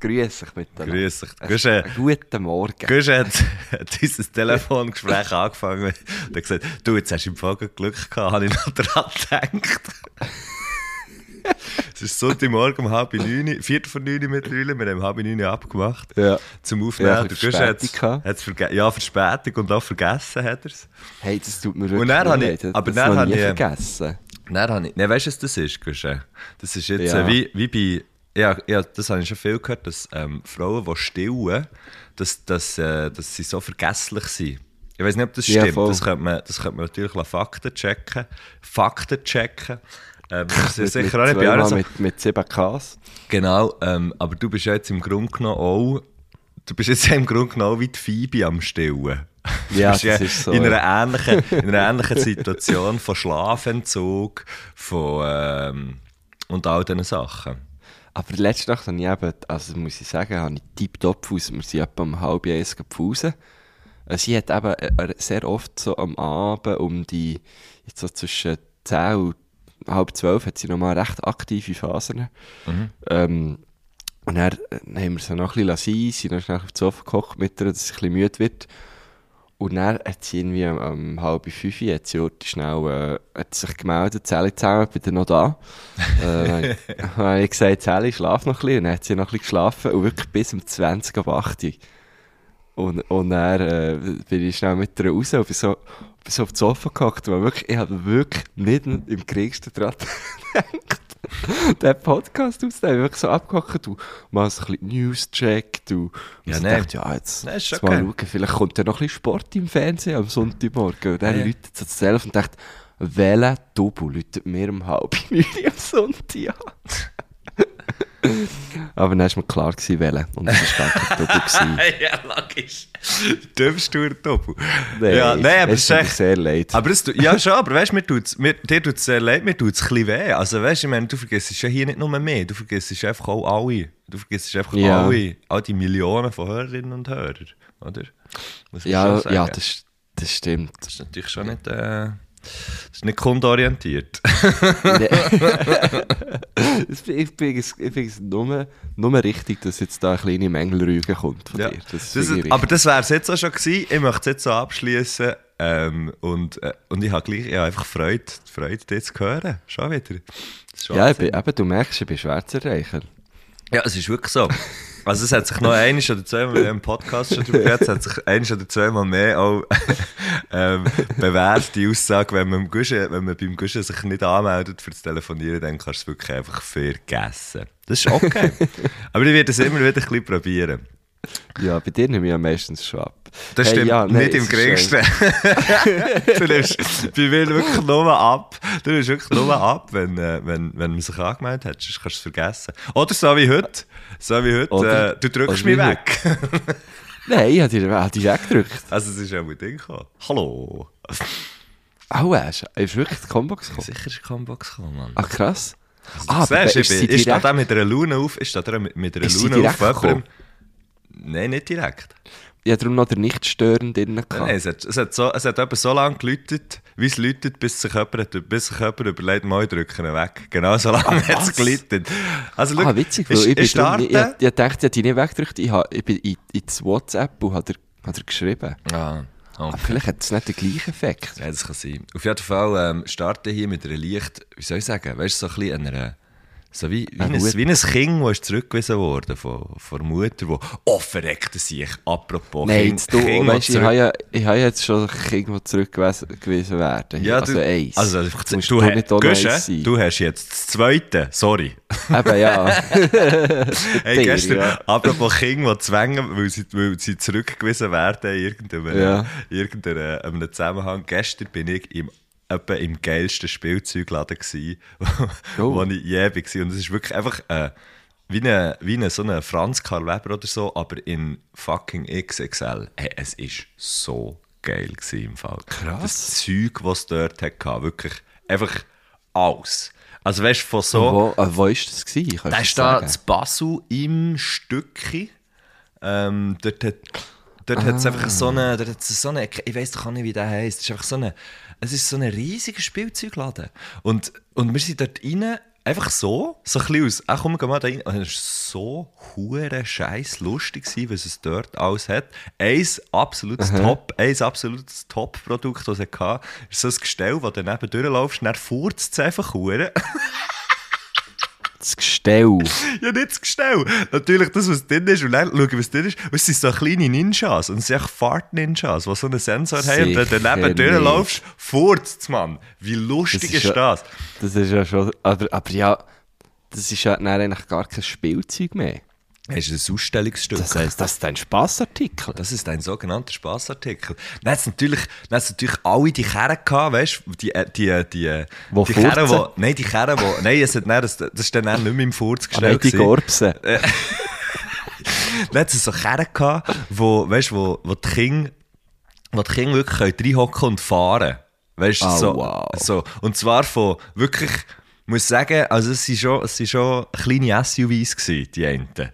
grüß dich miteinander. grüß dich. Guschen, einen Guten Morgen. Guschen hat, hat unser Telefongespräch angefangen und hat gesagt, du, jetzt hast du im Fall Glück gehabt, habe ich noch dran gedacht. es ist Sonntagmorgen um halb neun, viertel vor neun mittlerweile, wir haben halb neun abgemacht Ja. zum Aufnehmen. Ja, Der hat's- Verspätung hat's verge- Ja, Verspätung und auch vergessen hat er es. Hey, das tut mir wirklich dann leid. ich- aber das dann habe ich- vergessen. Nein, habe ich, nein, weißt du, was das ist, Guschen? Das ist jetzt Ja. äh, wie, wie bei, ja, ja, das habe ich schon viel gehört, dass ähm, Frauen, die stillen, dass, dass, äh, dass sie so vergesslich sind. Ich weiß nicht, ob das Ja, stimmt. das, könnte man, das könnte man natürlich Fakten checken. Fakten checken. Ähm, das ist Mit, sicher mit, auch nicht bei allen so. mit, mit 7 Ks. Genau, ähm, aber du bist ja jetzt im Grunde genommen auch, du bist jetzt im Grunde genommen wie die Phoebe am Stillen. Ja, das ist so. In ja. einer ähnlichen, in einer ähnlichen Situation von Schlafentzug, von, ähm, und all diesen Sachen. Aber letzte Nacht habe ich eben, also muss ich sagen, habe ich tiptop aus. Wir sind etwa um halb eins gepfusen. Sie hat eben äh, sehr oft so am Abend um die, jetzt so zwischen 10 und halb zwölf hat sie nochmal recht aktive Phasen. Ähm, und dann, äh, dann haben wir sie noch ein bisschen sein, sind noch schnell auf die Sofa gekocht mit ihr, dass sie ein bisschen müde wird. Und dann hat sie irgendwie um, um halb fünf, hat sie heute schnell, äh, hat sich gemeldet, Sally zusammen, bin dann noch da. äh, dann ich- gesagt, Sally, schlaf noch ein bisschen. Und dann hat sie noch ein bisschen geschlafen und wirklich bis um 20 ab 8 Uhr. Und, und dann äh, bin ich schnell mit ihr raus und bin so, bin so auf das Sofa gehockt. Und wirklich, ich habe wirklich nicht im geringsten dran gedacht, den Podcast aufzunehmen. Ich wirklich so abgehockt, du machst ein bisschen News-Check, du Ja, nein. dachte, ja, jetzt, ist jetzt okay. mal schauen, vielleicht kommt ja noch ein bisschen Sport im Fernsehen am Sonntagmorgen. Und dann Ja, läutet es selbst und dachte, welcher Double läutet mir um halb neun am Sonntag an? Aber dann war mir klar, gewesen, welcher. Und es war gar kein gewesen. ja, logisch. Dürfst du doppel. Nein, ja, nein, aber es es tut echt, sehr leid. Aber es, ja, schon, aber weißt du, mir tut's, mir, dir tut es sehr leid, mir tut es ein bisschen weh. Also weißt du, ich meine, du vergisst ja hier nicht nur mehr, du vergisst einfach auch alle. Du vergisst einfach Ja. alle, all die Millionen von Hörerinnen und Hörern, oder? Ja, ja das, das stimmt. Das ist natürlich schon nicht, äh, das ist nicht kundenorientiert. ich finde es, ich finde es nur, nur richtig, dass jetzt da eine kleine Mängelrüge kommt von Ja. dir. Das Das ist, aber das wäre es jetzt auch schon gewesen. Ich möchte es jetzt so abschließen. Ähm, und, äh, und ich habe gleich ich habe einfach Freude, Freude, dich zu hören. Schon wieder. Ist ja, eben, du merkst, ich bin schwer zu erreichen. Ja, es ist wirklich so. Also es hat sich noch ein oder zweimal im Podcast schon drüber geredet, es hat sich ein oder zweimal mehr auch ähm, bewährt, die Aussage, wenn man, Guschen, wenn man beim Guschen sich nicht anmeldet für das Telefonieren, dann kannst du es wirklich einfach vergessen. Das ist okay. Aber ich werde es immer wieder ein bisschen probieren. Ja, bei dir nehme ich ja meistens schon ab. Das Hey, stimmt ja, nein, nicht im ist, geringsten. du nimmst bei mir wirklich nur ab. Du nimmst wirklich nur ab, wenn, äh, wenn, wenn man sich angemeldet hat. Sonst kannst du es vergessen. Oder so wie heute. So wie heute. Oder- äh, du drückst mich weg. Nein, ich habe dich, hab dich weggedrückt. Also, es ist ja mit Ding gekommen. Hallo. Au, ist, ist wirklich die Combox gekommen. Sicher ist Combox gekommen, Mann. Ah, krass. Ah, aber Siehst, ich, ist bin, ich stehe da mit einer Laune auf. Ich stehe da mit, mit einer Ist direkt auf? Nein, nicht direkt. Hatte darum noch den Nicht-Störend drin. Nein, es hat, es hat, so, es hat etwa so lange geläutet, wie es läutet, bis sich jemand, hat- bis sich jemand überlegt, mal drücken weg. Genau so lange hat es geläutet. Also, ah, witzig, weil ich, ich, ich drum, ich, ich, ich dachte, ich hätte dich nicht weggedrückt. Ich, hab, ich bin in, WhatsApp und hat er, hat er geschrieben. Ah, oh. Aber vielleicht hat es nicht den gleichen Effekt. Ja, das kann sein. Auf jeden Fall ähm, starte ich hier mit einer leicht, wie soll ich sagen, weißt du, so ein bisschen einer, so wie, wie, ein, Eine Wut. wie ein Kind, das zurückgewiesen wurde von, von der Mutter, wo, oh, verreckte sich, apropos Nein, Kind, du, Kind, weißt, das ich habe ja, ich habe jetzt schon Kinder, die zurückgewiesen werden. ja, also du, eins. Also, du, du ha- nicht äh, sein. du hast jetzt das zweite, sorry. Eben, ja. Hey, gestern, ja. apropos Kinder, die zwängen, weil sie, weil sie zurückgewiesen werden in irgendeinem, Ja. irgendeinem einem Zusammenhang. Gestern bin ich im, etwa im geilsten Spielzeugladen gewesen, Oh. wo ich je war. Und es ist wirklich einfach, äh, wie eine, wie eine so eine Franz Karl Weber oder so, aber in fucking XXL. Hey, es ist so geil im Fall. Krass. Das Zeug, was es dort hatte, wirklich einfach alles. Also weißt von so... Wo, äh, wo ist das gewesen? Kannst Da du ist das da zu Basel im Stückchen. Ähm, dort hat dort hat's einfach so eine, dort hat's so eine, ich weiß doch auch nicht, wie der heisst. Es ist einfach so eine, es ist so ein riesiger Spielzeugladen. Und, und wir sind dort rein, einfach so, so ein bisschen aus, ach komm, geh mal da rein. Und es war so hure scheiß lustig, was es dort alles hat. Eins absolutes Top, eins absolutes Top-Produkt, das es hatte, ist so ein Gestell, wo du neben durchlaufst, dann furzt es einfach hure. Das Gestell. Ja, nicht das Gestell. Natürlich das, was drin ist. Und dann schauen, was drin ist. Und es sind so kleine Ninjas. Und es sind Fart-Ninjas, die so einen Sensor haben. Und wenn du Sicher daneben durchlaufst, furzt man. Wie lustig Das ist, ist ja- das? Das ist ja schon. Aber, aber ja, das ist ja eigentlich gar kein Spielzeug mehr. Das ist ein Ausstellungsstück. Das heisst, das ist ein Spaßartikel. Das ist ein sogenannter Spaßartikel. Dann hat natürlich, dann hat's natürlich alle die Kerren gehabt, weißt du? Die, äh, die, die, Wo die Kerren, wo, nein, die Kerren, wo, nein, es hat, nein, das, das ist dann auch nicht mehr im Furz Aber nicht die gewesen. Gorbsen. Dann hat es so Kerren gehabt, wo, weißt, wo, wo die Kinder, wo die Kinder wirklich reinhocken und fahren. Weißt du, Ah, so, wow. so. Und zwar von wirklich, ich muss sagen, also es sind schon, es sind schon kleine SUVs gewesen, die einen.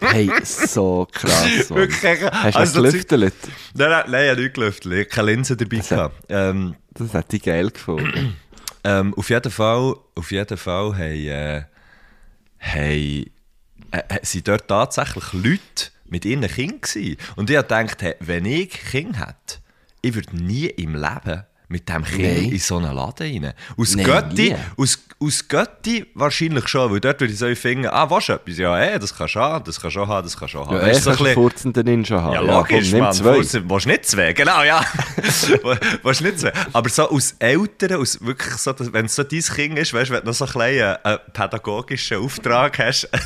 Hey, so krass. Mann. Wirklich, Hast du also das das- gelüftelt? Nein, nein, nein, ich habe nicht gelüftet, ich habe keine Linse dabei gehabt. Ähm, Das hätte ich geil gefunden. ähm, auf jeden Fall, auf jeden Fall haben, äh, haben, äh, sind dort tatsächlich Leute mit ihren Kindern gewesen. Und ich habe gedacht, hey, wenn ich Kinder hätte, ich würde nie im Leben mit dem Kind in so einen Laden rein. Aus Nein, Götti, aus, aus Götti wahrscheinlich schon, weil dort würde ich so finden, ah, was etwas? Ja, ey, das kannst du haben, das kannst du haben, das kannst du haben. Ja, ich du, so kann ein einen bisschen- furzenden Ninja haben. ja, logisch, komm, nimm Mann. zwei. Fuß- Willst nicht zwei? Genau, ja. Willst nicht zwei? Aber so aus Eltern, aus wirklich so, wenn es so dein Kind ist, weißt du, wenn du noch so einen kleinen äh, pädagogischen Auftrag hast,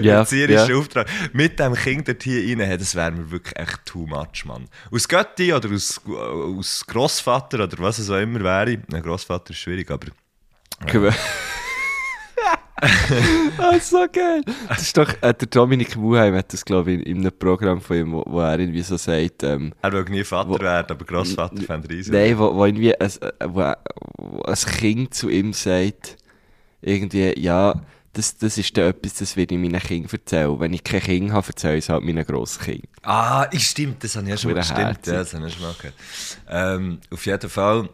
Ja, erzieherischen ja. Auftrag, mit dem Kind dort hier rein, das wäre mir wirklich echt too much, Mann. Aus Götti oder aus, äh, aus Grossvater oder was es auch immer wäre. Ein Grossvater ist schwierig, aber Gew- ah, so geil. Das ist doch, äh, der Dominik Muheim hat das, glaube ich, in, in einem Programm von ihm, wo, wo er irgendwie so sagt, ähm, er will nie Vater Wo- werden, aber Grossvater fände ich riesig. nein, wo, wo irgendwie ein, äh, wo, wo ein Kind zu ihm sagt, irgendwie, ja, das, das ist dann etwas, das will ich meinen Kindern erzählen. Wenn ich kein Kind habe, erzähle ich es halt meinen Grosskind. Ah, ich- stimmt, das habe ich ja schon mal stimmt, ja, das habe ich schon mal gehört. Ähm, auf jeden Fall,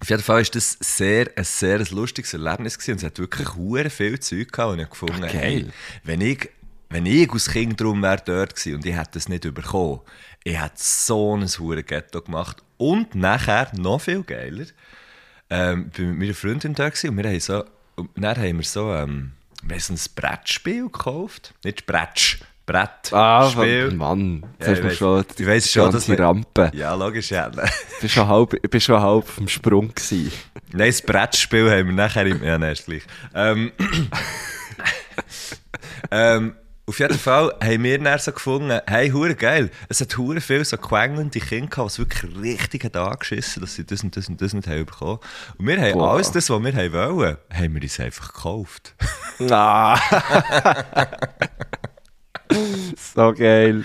auf jeden Fall ist das sehr, ein sehr lustiges Erlebnis gewesen und es hat wirklich hure viel Zeug gehabt und ich habe gefunden, Ach, hey, wenn ich, wenn ich als Kind drum wäre dort gewesen und ich hätte das nicht bekommen, ich hätte so ein hure Ghetto gemacht und nachher, noch viel geiler, ähm, bin mit meiner Freundin da gewesen und wir haben so, und dann haben wir so, ähm, wir haben so ein Brettspiel gekauft, nicht Bretsch, Brettspiel. Ah, Mann, jetzt Ja, hast ich du schon ich weiss die schon, dass wir- Rampe. Ja, logisch, ja. Ich bin schon halb, ich bin schon halb auf dem Sprung gewesen. Nein, das Brettspiel haben wir nachher im... Ja, nein, ist gleich. Ähm, ähm, auf jeden Fall haben wir dann so gefunden, hey, hure geil, es hat hure viel so quengelnde Kinder gehabt, die wirklich richtig hat angeschissen dass sie das und das und das nicht haben bekommen. Und wir haben Boah. alles das, was wir haben wollen, haben wir uns einfach gekauft. Ah. so geil.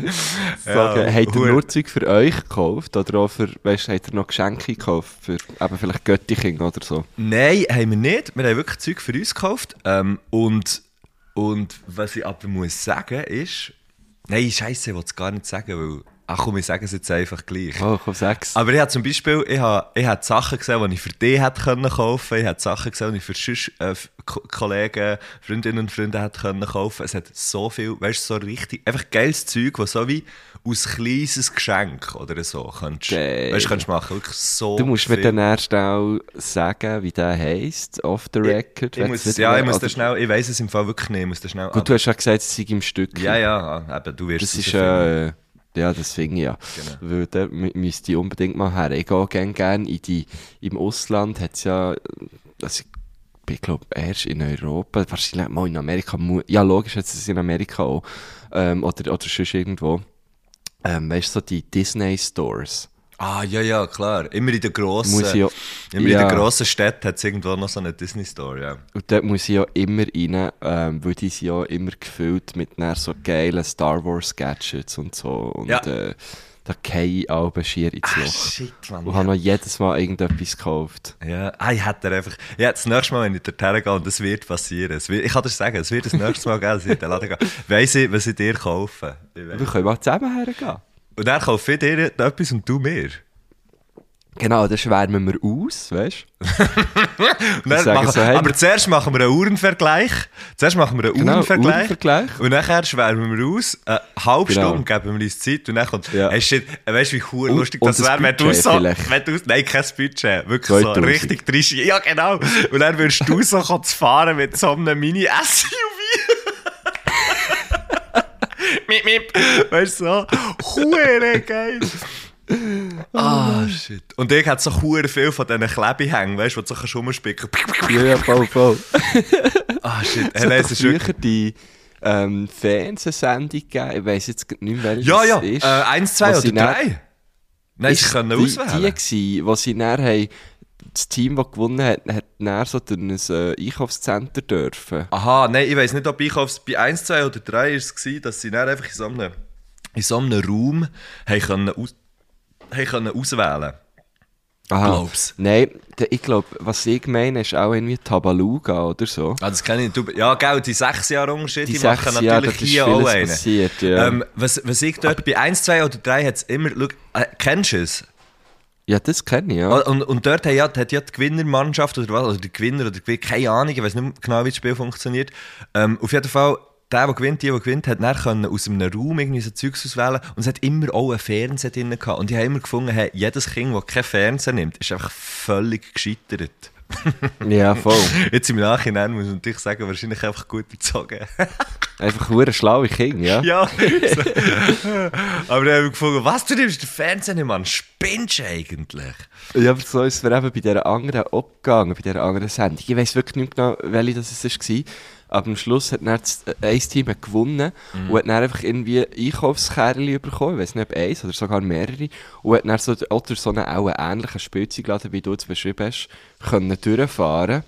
so Ja, geil. Habt ihr nur Zeug für euch gekauft? Oder auch für, weißt habt ihr noch Geschenke gekauft? Für eben vielleicht Göttikind oder so? Nein, haben wir nicht. Wir haben wirklich Zeug für uns gekauft. Ähm, und, und was ich aber muss sagen ist... Nein, Scheiße, ich will es gar nicht sagen, weil... Ach komm, ich sage es jetzt einfach gleich. Oh, komm, sag's. Aber ich habe zum Beispiel, ich habe, ich habe Sachen gesehen, die ich für dich hätte können kaufen. Ich habe Sachen gesehen, die ich für sonst, äh, Ko- Kollegen, Freundinnen und Freunde hätte können kaufen. Es hat so viel, weißt du, so richtig, einfach geiles Zeug, was so wie aus kleines Geschenk oder so kannst, Geil. weißt, kannst machen. Wirklich so Du musst mir viel. dann erst auch sagen, wie der heisst, off the record. Ich wenn muss, ja, ich muss das schnell, ich weiß es im Fall wirklich nicht, ich muss das schnell Gut, du hast ja gesagt, es sei im Stück. Ja, ja, eben, du wirst Das es ist, ja, das finde ich ja. Genau. Weil da mü- müsste ich unbedingt mal her. Ich gehe gerne gern in die, im Ausland hat es ja, also ich glaube erst in Europa, wahrscheinlich mal in Amerika, ja logisch hat es in Amerika auch, ähm, oder, oder sonst irgendwo, ähm, weißt du, so die Disney Stores. Ah, ja, ja, klar. Immer in den grossen, Muss ich ja- immer ja. in den grossen Städten hat es irgendwo noch so eine Disney-Store, ja. Und dort muss ich ja immer rein, ähm, weil die sind ja immer gefüllt mit so geilen Star Wars Gadgets und so. Und Ja. äh, da gehe ich auch schier ins Loch. shit, Mann. Und habe noch jedes Mal irgendetwas gekauft. Ja, ah, ich hätte einfach, ja, das nächste Mal, wenn ich dorthin gehe, und das wird passieren, es wird, ich kann dir sagen, es wird das nächste Mal geben, dass ich in den Laden gehe, weiss ich, was ich dir kaufe. Wir können mal zusammen hergehen. Und dann kaufe ich dir etwas und du mir. Genau, dann schwärmen wir aus, weißt du? So, hey, aber zuerst machen wir einen Uhrenvergleich. Zuerst machen wir einen Genau, Uhrenvergleich. Uhrenvergleich. Und nachher schwärmen wir aus. Eine halbe Genau. Stunde geben wir uns Zeit. Und dann kommt, Ja. hey, shit, weißt du, wie cool Und- lustig das wäre, wenn du so, wenn du, nein, kein Budget. Wirklich so 2000. richtig drischi. Ja, genau. Und dann würdest du so fahren mit so einem Mini-SUV. Miep, miep. Weißt du, so, hure geil. Ah, shit. Und ich hatte so hure viel von diesen Klebehängen, weißt du, wo du so kannst rumspicken Ja, ja, voll, voll. Ah, shit. Hey, hat es ist wirklich... die ähm, Fernsehsendung gegeben, ich weiss jetzt nicht mehr, welches Ja, ja. es ist. Äh, eins, zwei oder drei? Nein, sie Ist können die, auswählen. Die gewesen, wo sie haben, das Team, das gewonnen hat, hat dann so durch ein äh, Einkaufscenter dürfen. Aha, nein, ich weiss nicht, ob ich aufs, bei 1, 2 oder 3 war es, dass sie dann einfach in so einem, in so einem Raum haben können aus, haben können auswählen Aha. Glaub's. Nein, ich glaube, was ich meine, ist auch irgendwie Tabaluga oder so. Ah, das kenne ich. Du, ja, gell, die sechs Jahre Unterschied, die, Die machen sechs Jahre, natürlich hier auch einen. passiert, ja. Ähm, was, was ich dort bei 1, 2 oder 3 hat es immer, schau, äh, kennst du es? Ja, das kenne ich, ja. Und, und dort hat ja, hat ja die Gewinnermannschaft oder was, oder der Gewinner oder der Gewinner, keine Ahnung, ich weiß nicht genau, wie das Spiel funktioniert. Ähm, auf jeden Fall, der, der gewinnt, die, der gewinnt, hat dann aus einem Raum irgendwie so Zeugs auswählen und es hat immer auch einen Fernseher drin gehabt. Und ich habe immer gefunden, hey, jedes Kind, das keinen Fernseher nimmt, ist einfach völlig gescheitert. Ja, voll. Jetzt im Nachhinein muss man natürlich sagen, wahrscheinlich einfach gut erzogen. Einfach hure schlaue Kinder, ja. ja. aber dann habe ich gefunden, was, du nimmst den Fernseher nicht, Mann, spinnst du eigentlich? Ja, aber so ist es mir eben bei dieser anderen abgegangen, bei dieser anderen Sendung. Ich weiss wirklich nicht genau, welche das war. Aber am Schluss hat dann das, äh, ein Team gewonnen und hat dann einfach irgendwie Einkaufskerli bekommen. Ich weiss nicht, ob eins oder sogar mehrere. Und hat dann so, oder so einen auch einen ähnlichen Spielzeugladen, wie du es beschrieben hast, können durchfahren.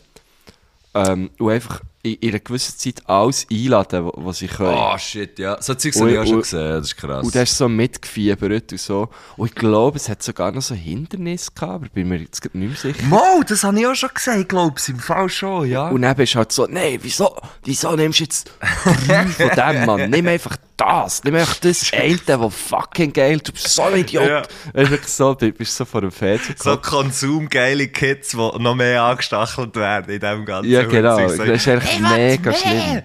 Ähm, und einfach in, in einer gewissen Zeit alles einladen, was- sie können. Oh shit, ja. So Zeugs habe ich auch schon gesehen, das ist krass. Und der ist so mitgefiebert und so. Und ich glaube, es hat sogar noch so Hindernisse gehabt, aber bin mir jetzt nicht mehr sicher. Mo, das habe ich auch schon gesehen, glaube ich, im Fall schon, ja. Und dann bist du halt so, nein, wieso, wieso nimmst du jetzt drei von dem, Mann? Nimm einfach das, nimm einfach das eine, das fucking geil, du bist so ein Idiot. Ja. Weißt du, wirklich so, du bist so vor dem Fernseher so konsumgeile Kids, die noch mehr angestachelt werden in diesem ganzen Ja, genau, das ist eigentlich mega schlimm.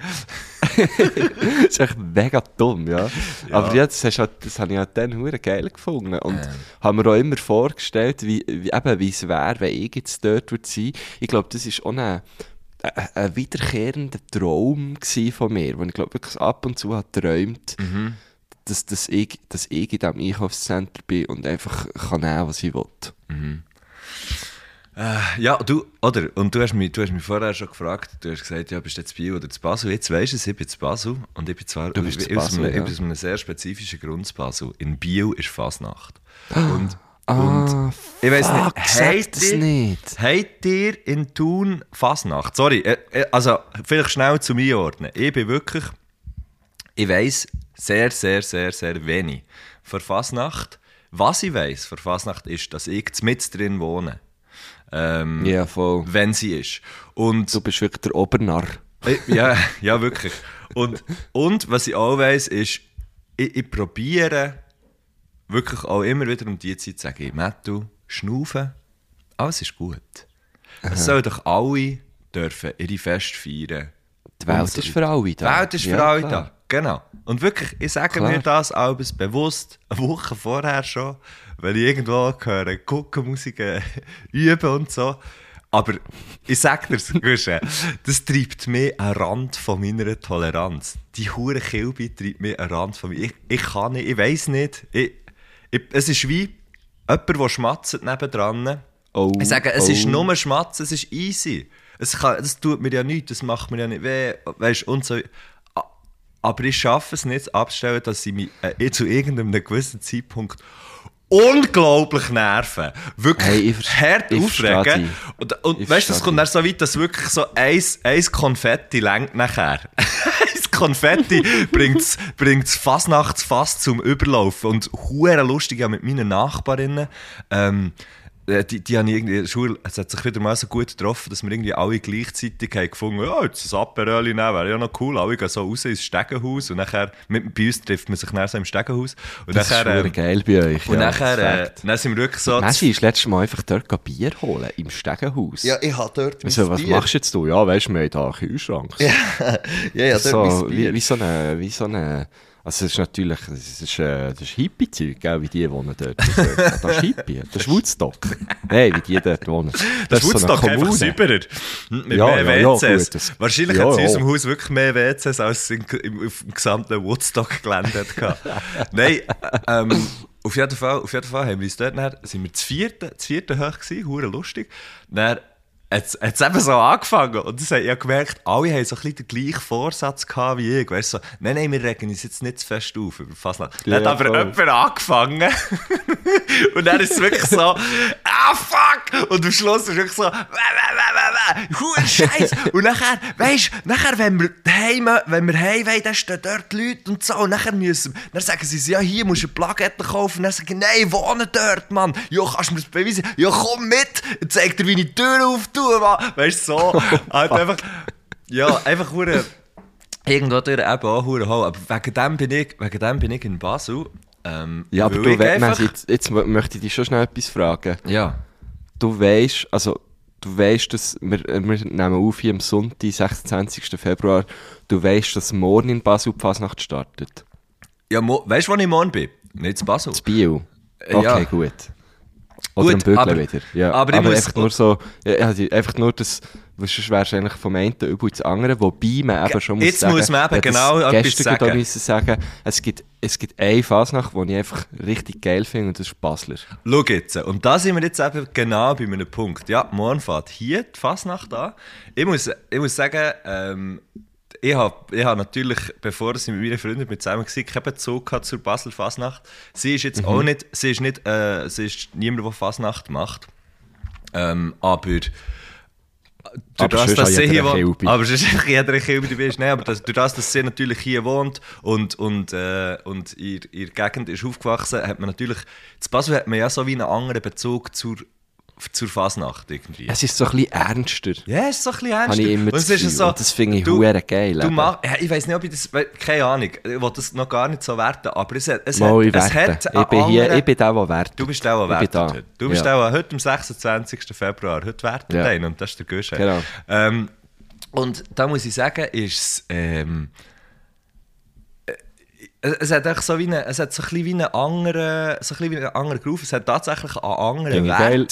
das ist echt mega dumm, ja. Aber ja, das, hast halt, das habe ich halt dann hure geil gefunden. Und haben mir auch immer vorgestellt, wie, wie, eben, wie es wäre, wenn ich jetzt dort würde sein. Ich glaube, das ist auch ein, ein, wiederkehrender Traum von mir, wo ich glaube wirklich ab und zu habe geträumt, dass, dass, ich, dass ich in diesem Einkaufscenter bin und einfach kann nehmen, was ich will. Ja, du, oder? Und du hast, mich, du hast mich vorher schon gefragt, du hast gesagt, ja, bist du jetzt Biel oder zu Basel? Jetzt weisst du es, ich bin zu Basel. Und ich bin zwar Du bist ich, zu ich, aus Basel, einem, ja. aus einem sehr spezifischen Grund zu Basel. In Biel ist Fasnacht. Und, Ah, und ich fuck, nicht, habt ihr- nicht. Habt ihr in Thun Fasnacht? Sorry, äh, äh, also vielleicht schnell zu mir ordnen. Ich bin wirklich, ich weiss sehr, sehr, sehr, sehr wenig von Fasnacht. Was ich weiss von Fasnacht ist, dass ich mit drin wohne. Ähm, Ja, voll. Wenn sie ist. Und Du bist wirklich der Obernarr. äh, ja, ja, wirklich. Und, und was ich auch weiss, ist, ich, ich probiere wirklich auch immer wieder um die Zeit zu sagen, Mattu, schnaufen, alles ist gut. Es sollen doch alle dürfen ihre Fest feiern. Die Welt so ist für alle Die da. Welt ist für Ja, alle klar. da. Genau. Und wirklich, ich sage Klar. mir das alles bewusst, eine Woche vorher schon, weil ich irgendwo höre, gucken, Musik äh, üben und so. Aber ich sag dir's, das treibt mich an den Rand von meiner Toleranz. Die hure Kilbe treibt mich an den Rand von mir. Ich, ich kann nicht, ich weiss nicht. Ich, ich, es ist wie jemand, der schmatzt nebendran. Oh, ich sage, es oh. ist nur Schmatzen, es ist easy. Es kann, das tut mir ja nichts, das macht mir ja nicht weh, weißt, und so. Aber ich schaffe es nicht abzustellen, dass ich mich äh, zu irgendeinem gewissen Zeitpunkt unglaublich nerven. Wirklich Hey, hart aufregen. Und, und weißt du, es kommt dann so weit, dass wirklich so eins, eins Konfetti längt nachher. Konfetti bringt's, bringt's Fasnachtsfass zum Überlaufen. Und hure lustig ja mit meinen Nachbarinnen. Ähm, äh, die, die haben irgendwie in der Schule, es hat sich wieder mal so gut getroffen, dass wir irgendwie alle gleichzeitig haben gefunden, ja, jetzt ein Aperol nehmen, wäre ja noch cool. Alle gehen so raus ins Stegenhaus und nachher, mit, bei uns trifft man sich dann so im Stegenhaus. Und Das ist nachher, verdammt ähm, geil bei euch. und ja, nachher, äh, dann sind wir wirklich so... Messi ist letztes Mal einfach dort Bier holen, im Stegenhaus. ich habe dort Also, was machst du jetzt du? Ja, weißt du, wir haben da einen Kühlschrank. Ja, ja, Das ist so, wie, wie so eine, wie so eine, also es ist natürlich, das ist, äh, das ist Hippie-Zeug, wie die wohnen dort. Das, ist- das ist Hippie, das ist Woodstock. Nein, wie die dort wohnen. Das ist so eine Woodstock einfach Kommune. sauberer. Mit Ja, mehr ja, ja, WCs. gut, das- Wahrscheinlich ja, hat es in ja. unserem Haus wirklich mehr WCs, als es in, im, auf dem gesamten Woodstock-Gelände. Nein, ähm, auf jeden, Fall, auf jeden Fall haben wir uns dort, nachher, sind wir das vierte, das vierte hoch gewesen, hure lustig. Dann hat es eben so angefangen und das, ich habe gemerkt, alle haben so ein bisschen den gleichen Vorsatz gehabt wie ich. Weißt, so, nein, nein, wir regen uns jetzt nicht zu fest auf über Fasnacht. Dann hat Ja, aber voll. jemand angefangen und dann ist es wirklich so, ah fuck! Und am Schluss ist es wirklich so, wah, wah, wah, wah, Scheiß! Und nachher, weißt du, nachher, wenn wir heim, wenn wir heim wollen, dann stehen dort Leute und so, und nachher müssen, dann sagen sie, ja, hier musst du eine Plakette kaufen, und dann sagen, nein, wohne dort, Mann! Ja, kannst du mir das beweisen? Ja, komm mit! Zeig dir, wie ich die Tür auftue, Mann! Weißt du, so, halt einfach, ja, einfach hure irgendwo durch eben auch hure Hall. Aber wegen dem bin ich, wegen dem bin ich in Basel. Ähm, Ja, aber du, ich we- einfach- Messi, jetzt, jetzt mö- möchte ich dich schon schnell etwas fragen. Ja. Du weißt, also, du weißt, dass wir, äh, wir nehmen auf hier am Sonntag, 26. Februar, du weißt, dass morgen in Basel die Fasnacht startet. Ja, weißt du, wo ich morgen bin? Nicht zu Basel. Das Bio. Äh, Okay, ja. gut. Oder Gut, aber- wieder. Ja, aber aber, einfach nur so, ja, also einfach nur das, sonst wärst du eigentlich vom einen übel ins andere, wobei man eben schon muss jetzt sagen, muss man eben genau etwas sagen. sagen, es gibt, es gibt eine Fasnacht, die ich einfach richtig geil finde und das ist Basler. Schau jetzt. Und da sind wir jetzt eben genau bei einem Punkt. Ja, morgen fährt hier die Fasnacht an. Ich muss, ich muss sagen, ähm, ich habe ich hab natürlich, bevor sie mit meiner Freundin mit zusammen war, keinen Bezug zur Basel Fasnacht. Sie ist Mhm. jetzt auch nicht, sie ist nicht, äh, sie ist niemand, der Fasnacht macht. Ähm, aber Aber durch das, sonst dass sie hier wohnt, aber sonst ist jeder Kilbe dabei ist, nein, aber das, durch das, dass sie natürlich hier wohnt und, und, äh, und in ihrer Gegend ist aufgewachsen, hat man natürlich, zu Basel hat man ja so wie einen anderen Bezug zur, zur Fasnacht irgendwie. Es ist so ein bisschen ernster. Ja, es ist so ein bisschen ernst. Habe ich immer das ist so, das finde ich hure geil, Du mach, ja, ich weiß nicht, ob ich das, keine Ahnung, ich will das noch gar nicht so werten, aber es hat, es Mal, hat, ich es hat Ich bin hier, anderen- ich bin der, der wertet. Du bist der, der wertet heute. Du bist Ja. der, heute am 26. Februar, heute wertet Ja. einen und das ist der Guschen. Genau. Ähm, und da muss ich sagen, ist es, ähm, äh, es hat echt so wie eine, es hat so ein bisschen wie einen anderen, so ein bisschen wie einen anderen Groove. Es hat tatsächlich einen anderen Wert. geil.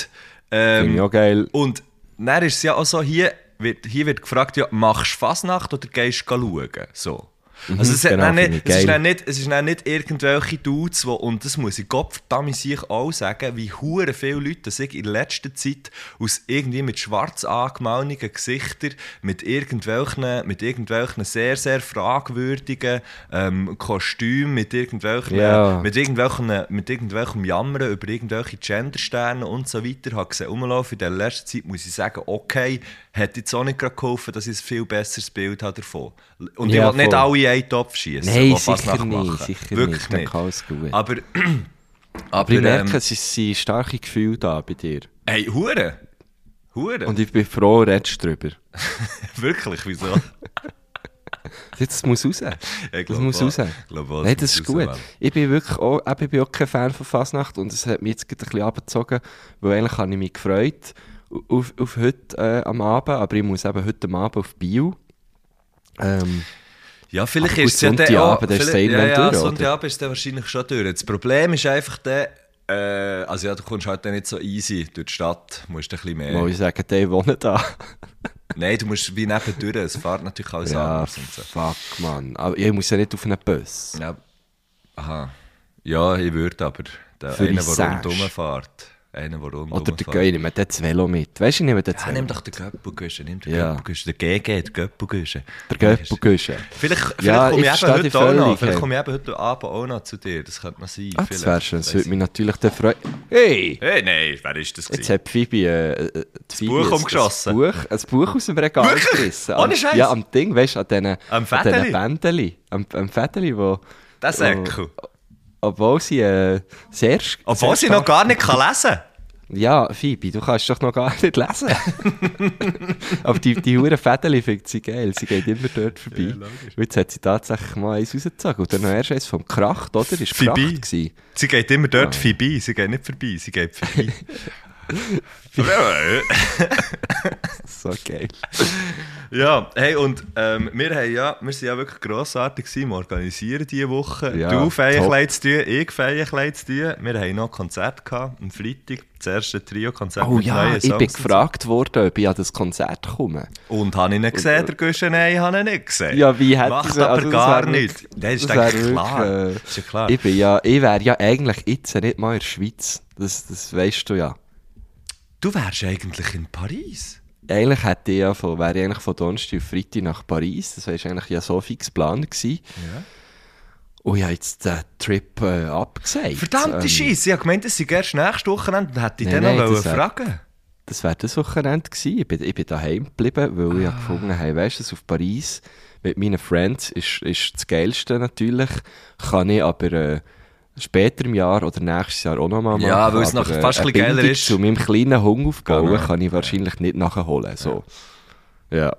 Ähm, Finde ich auch geil. und dann ist es ja auch so, hier wird, hier wird gefragt, ja, machst du Fasnacht oder gehst du schauen? So. Also es, genau, nicht, ich es, ist nicht, es ist nicht irgendwelche Dudes, wo, und das muss ich Gottverdammt sich auch sagen, wie hure viele Leute sich in letzter Zeit aus irgendwie mit schwarz angemalten Gesichtern, mit irgendwelchen, mit irgendwelchen sehr, sehr fragwürdigen ähm, Kostümen, mit irgendwelchen, Ja. mit irgendwelchen, mit irgendwelchen Jammern über irgendwelche Gendersterne und so weiter habe gesehen rumlaufen. In der letzten Zeit muss ich sagen, okay, hätte jetzt auch nicht gerade geholfen, dass ich ein viel besseres Bild habe davon. Und Ja, ich will nicht alle in einen Topf schießen. Nein, sicher nicht, sicher Wirklich nicht. Nicht. Aber, aber, Aber ich merke, ähm, es ist- sind starke Gefühle da bei dir. hey, Hure. Hure. Und ich bin froh, redest du drüber. Wirklich, wieso? Das muss raus. Ich Das muss raus. Glaub Nein, das ist gut. Mann. Ich bin wirklich auch, ich bin auch kein Fan von Fasnacht und es hat mich jetzt gerade ein bisschen abgezogen, weil eigentlich habe ich mich gefreut auf, auf heute äh, am Abend, aber ich muss eben heute am Abend auf Bio. Ähm, Ja, vielleicht ist es ja dann auch... Ist ja, ja, durch? Sonntagabend ist es dann wahrscheinlich schon durch. Das Problem ist einfach der... Äh, also ja, du kommst halt dann nicht so easy durch die Stadt. Du musst ein bisschen mehr... Mal ich sagen, die wohnen da. Nein, du musst wie nebendurch. Es fährt natürlich alles ja, anders und so. fuck, man. Aber ich muss ja nicht auf einen Bus. Ja. Aha. Ja, ich würde aber. Der Für eine, der rundherum fährt. Einer, der rundum Oder der. Göi, nimm das Velo mit. Weißt du, nehme das Ja, Velo nimm doch den Göppelgüschen, nimm den Ja. Göppelgüschen. Der GG, der Göppelgüschen. Der Göppelgüschen. Vielleicht, vielleicht Ja, komme ich, ich eben heute auch noch. Vielleicht komme ich eben heute Abend auch noch zu dir. Das könnte man sein. Ah, das wäre schön. Das würde mich natürlich dann freuen. Hey! Hey, nein, wer ist das? Jetzt gewesen? hat Phoebe, äh, äh, Phoebe Buch ein- umgeschossen. Ein Buch, ein Buch aus dem Regal gerissen. Ohne Scheiß? Ja, am Ding, weißt du, an diesen Bändeli. Am, Fädeli, wo... Der Säckel. Obwohl sie äh, sehr... Obwohl sehr sie noch gar nicht kann lesen kann. Ja, Phoebe, du kannst doch noch gar nicht lesen. Aber die, die hure Fädeli findet sie geil. Sie geht immer dort vorbei. Und jetzt hat sie tatsächlich mal eins rausgezogen. Und dann noch erst eins vom Kracht, oder? Ist Phoebe. Kracht gewesen. Sie geht immer Ah. dort vorbei. Sie geht nicht vorbei, sie geht vorbei. So geil. ja, hey, und ähm, wir, haben ja, wir sind ja wirklich grossartig gewesen Organisieren diese Woche. Ja, du top. Feienkleid zu tun, ich Feienkleid zu tun. Wir haben noch ein Konzert gehabt, am Freitag. Das erste Trio-Konzert Oh ja, ich bin gefragt worden, ob ich an das Konzert komme. Und habe ich ihn gesehen, der Guschen? Nein, ich habe ihn nicht gesehen. Ja, wie hätte Macht aber also gar wär nicht. wirklich- Nein, das ist eigentlich klar. wirklich, äh, ist ja klar. Ich, bin ja, ich wäre ja eigentlich jetzt nicht mal in der Schweiz. Das, das weißt du ja. Du wärst eigentlich in Paris. Eigentlich hätte ich ja von, wäre ich eigentlich von Donnerstag auf Freitag nach Paris. Das war eigentlich ja so fix geplant gewesen. Und ich habe jetzt den Trip äh, abgesagt. Verdammte Ähm, Scheiße, ich habe gemeint, es sei erst nächstes Wochenende und hätte ich Nein, dann noch nein, das wär- fragen Das wäre das Wochenende gewesen. Ich bin, ich bin daheim geblieben, weil ich Ah. habe gefunden habe, weißt du, auf Paris mit meinen Friends ist, ist das Geilste natürlich. Kann ich aber äh, später im Jahr oder nächstes Jahr auch nochmal machen. Ja, weil es noch fast ein geiler ist. zu meinem kleinen Hung aufbauen Genau. kann ich wahrscheinlich nicht nachholen. So. Ja.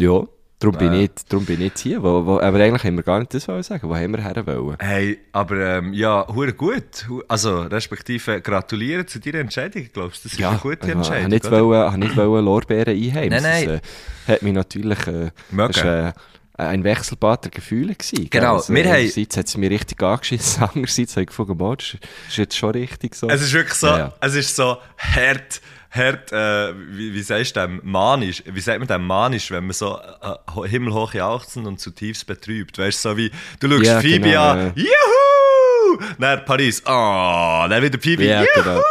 Ja, darum, bin ich, darum bin ich jetzt hier. Wo, wo, aber eigentlich haben wir gar nicht das sagen. Wo haben wir her wollen? Hey, aber ähm, ja, hure gut. Also, respektive gratulieren zu deiner Entscheidung, glaubst du? Das ist eine gute also, Entscheidung. Ich nicht oder? wollen, habe nicht wollen Lorbeeren einheimsen. Nein, nein. Das äh, hat mich natürlich... Äh, Äh, ein Wechselbad der Gefühle. Gewesen? Genau, Also, wir haben- Einerseits hat es mich richtig angeschissen, andererseits habe ich gefunden, boah, das ist- jetzt schon richtig so. Es ist wirklich so, Ja, ja. es ist so hart, hart, äh, wie, wie sagst du dem, manisch, wie sagt man dem manisch, wenn man so äh, himmelhoch jauchzend und zutiefst betrübt, weißt du, so wie, du schaust Ja, Phoebe genau, an, juhu, dann Paris, ah, dann wieder Phoebe, Ja, juhu, genau.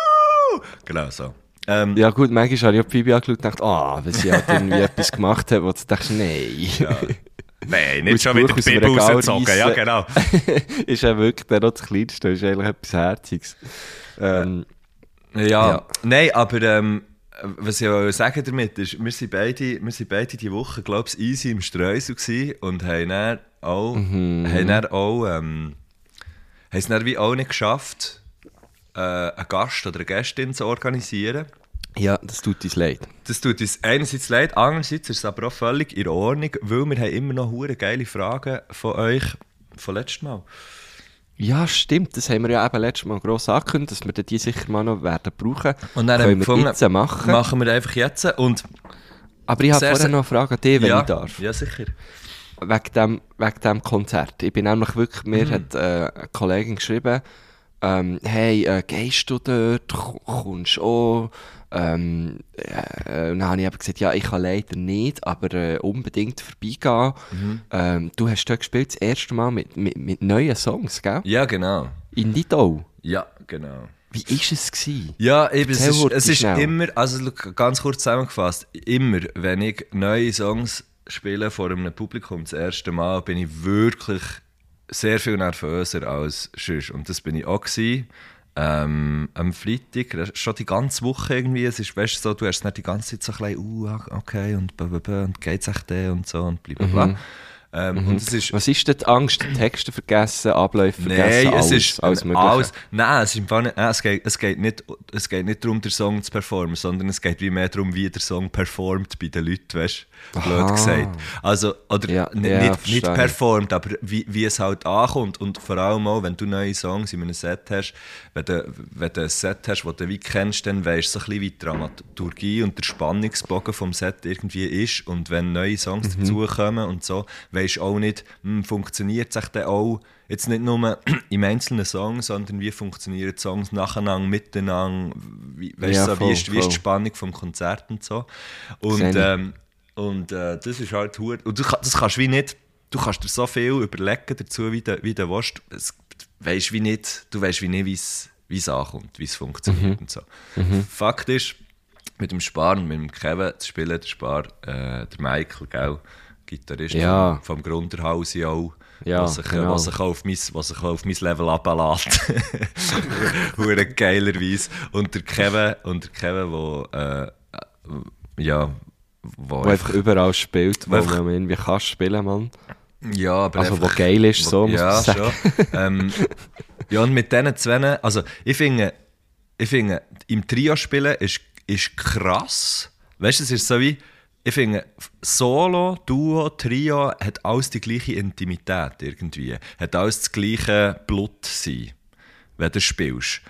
genau so. Ähm, Ja gut, manchmal habe ich auch Phoebe angeschaut und gedacht, ah, wenn sie halt irgendwie etwas gemacht hat, wo du denkst, nein. Nein, nicht schon wieder die Bibel rausgezogen, ja genau. ist ja wirklich der noch das Kleinste, ist eigentlich etwas Herziges. Ähm, Ja, Ja. nein, aber ähm, was ich auch sagen damit ist, wir sind beide, wir sind beide die Woche, glaube ich, easy im Streusel und haben dann auch, haben dann auch, ähm, haben es dann wie auch nicht geschafft, äh, einen Gast oder eine Gästin zu organisieren. Ja, das tut uns leid. Das tut uns einerseits leid, andererseits ist es aber auch völlig in Ordnung, weil wir haben immer noch hure geile Fragen von euch von letztem Mal. Ja, stimmt. Das haben wir ja eben letztes Mal gross angekündigt, dass wir die sicher mal noch werden brauchen. Und dann haben wir Können wir gefunden, jetzt machen. Machen wir einfach jetzt und Aber ich habe vorher noch eine Frage an dich, wenn ja, ich darf. ja sicher. Wegen dem, wegen dem Konzert. Ich bin nämlich wirklich, mir Mhm. hat äh, eine Kollegin geschrieben, ähm, hey, äh, gehst du dort, kommst du auch? Ähm, äh, und dann habe ich eben gesagt, ja, ich kann leider nicht, aber äh, unbedingt vorbeigehen. Mhm. Ähm, du hast dort gespielt, das erste Mal mit, mit, mit neuen Songs, gell? Ja, genau. In Nidau. Ja, genau. Wie war es? Gewesen? Ja, eben, es Erzähl ist, kurz es ist schnell. immer, also ganz kurz zusammengefasst, immer, wenn ich neue Songs spiele vor einem Publikum das erste Mal, bin ich wirklich sehr viel nervöser als sonst. Und das bin ich auch gewesen. Ähm, am Freitag, schon die ganze Woche irgendwie, es ist, weißt du, so, du hast nicht die ganze Zeit so ein bisschen, uh, okay, und blablabla, und geht's echt der und so, und blablabla. Ähm, Und es ist, Was ist denn die Angst? Texte vergessen, Abläufe vergessen, Nein, alles, es ist alles Mögliche? alles. Nein, es, ist nicht, nein, es, geht, es, geht nicht, es geht nicht darum, den Song zu performen, sondern es geht wie mehr darum, wie der Song performt bei den Leuten, weißt du? Blöd gesagt. Also, oder Ja, nicht, ja, nicht, nicht ich. performt, aber wie, wie es halt ankommt. Und vor allem auch, wenn du neue Songs in einem Set hast, wenn du, wenn du ein Set hast, das du wie kennst, dann weißt du so ein bisschen, wie die Dramaturgie und der Spannungsbogen vom Set irgendwie ist. Und wenn neue Songs Mhm. dazukommen und so, weißt du auch nicht, hm, funktioniert sich dann auch jetzt nicht nur im einzelnen Song, sondern wie funktionieren die Songs nacheinander, miteinander, wie, weißt, Ja, so, voll, wie, ist, wie ist die Spannung vom Konzert und so. Und, ähm, und äh, das ist halt hure- und du, ka- das kannst wie nicht, du kannst dir so viel überlegen dazu, wie du, wie du willst. Es, weißt wie nicht, du weißt wie nicht, wie es ankommt, wie es funktioniert und so. Fakt ist, mit dem Spar und mit dem Kevin zu spielen, der Spar, äh, der Michael, gell, Gitarrist Ja. vom, vom Grunderhausi auch, Ja, was, sich, äh, genau. was, auch auf mein, was auch auf mein Level ablässt. Hure geilerweise. Und der Kevin, und der Kevin, wo, äh, ja, wo, Wo einfach überall spielt, wo einfach- man irgendwie kann spielen, Mann. Ja, aber Also, einfach, wo geil ist, so, muss ja, man sagen. schon. ähm, ja, und mit diesen zwei, also ich finde, ich finde, im Trio spielen ist, ist krass. Weißt du, es ist so wie, ich finde, Solo, Duo, Trio hat alles die gleiche Intimität irgendwie. Hat alles das gleiche Blut sein, wenn du spielst.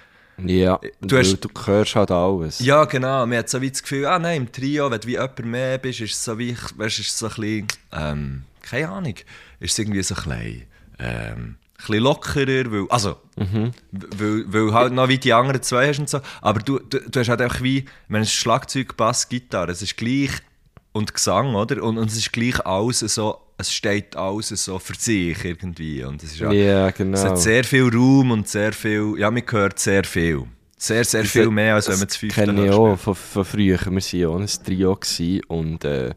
Ja, Du du, hast- du hörst halt alles. Ja, genau. Man hat so wie das Gefühl, ah nein, im Trio, wenn du wie jemand mehr bist, ist es so wie, weißt, ist so ein bisschen, ähm, keine Ahnung, ist es irgendwie so ein bisschen, ähm, bisschen lockerer, weil, also, weil, weil halt noch wie die anderen zwei hast und so, aber du, du, du hast halt auch wie, wenn es Schlagzeug, Bass, Gitarre, es ist gleich, und Gesang, oder? Und, und es ist gleich alles so, es steht alles so für sich irgendwie und es ist ja, Ja, es genau. hat sehr viel Raum und sehr viel, ja, man hört sehr viel. Sehr, sehr viel mehr, als wenn man zu fünften kenne ich auch von, von früher. Wir waren ja auch ein Trio und äh,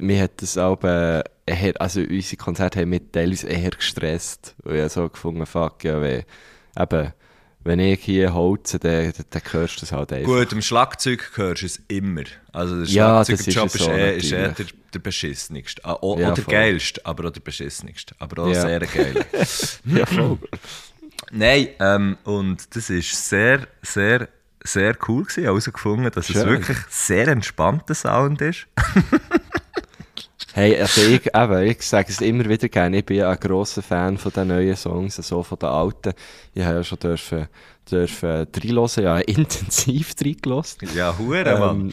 mir hat das auch, äh, eher, also unsere Konzerte haben mich teilweise eher gestresst. Und ich habe so gefunden, fuck, ja, wenn, eben, wenn ich hier holze, dann, dann, dann hörst du das halt einfach. Gut, im Schlagzeug hörst du es immer. Also der Ja, das ist es ist, eh, ist eh der, der beschissenigste. Ah, o- Ja, oder voll. geilste, aber auch der beschissenigste. Aber auch Ja. sehr geil. Ja, voll. Nein, ähm, und das ist sehr, sehr, sehr cool gewesen. Ich habe herausgefunden, dass es Schön. wirklich sehr entspannter Sound ist. Hey, also ich, eben, ich sage es immer wieder gerne, ich bin ja ein grosser Fan von den neuen Songs, so von den alten. Ich habe ja schon dürfen, dürfen reinhören, ja, intensiv reingelassen. Ja, hure, Mann. Ähm,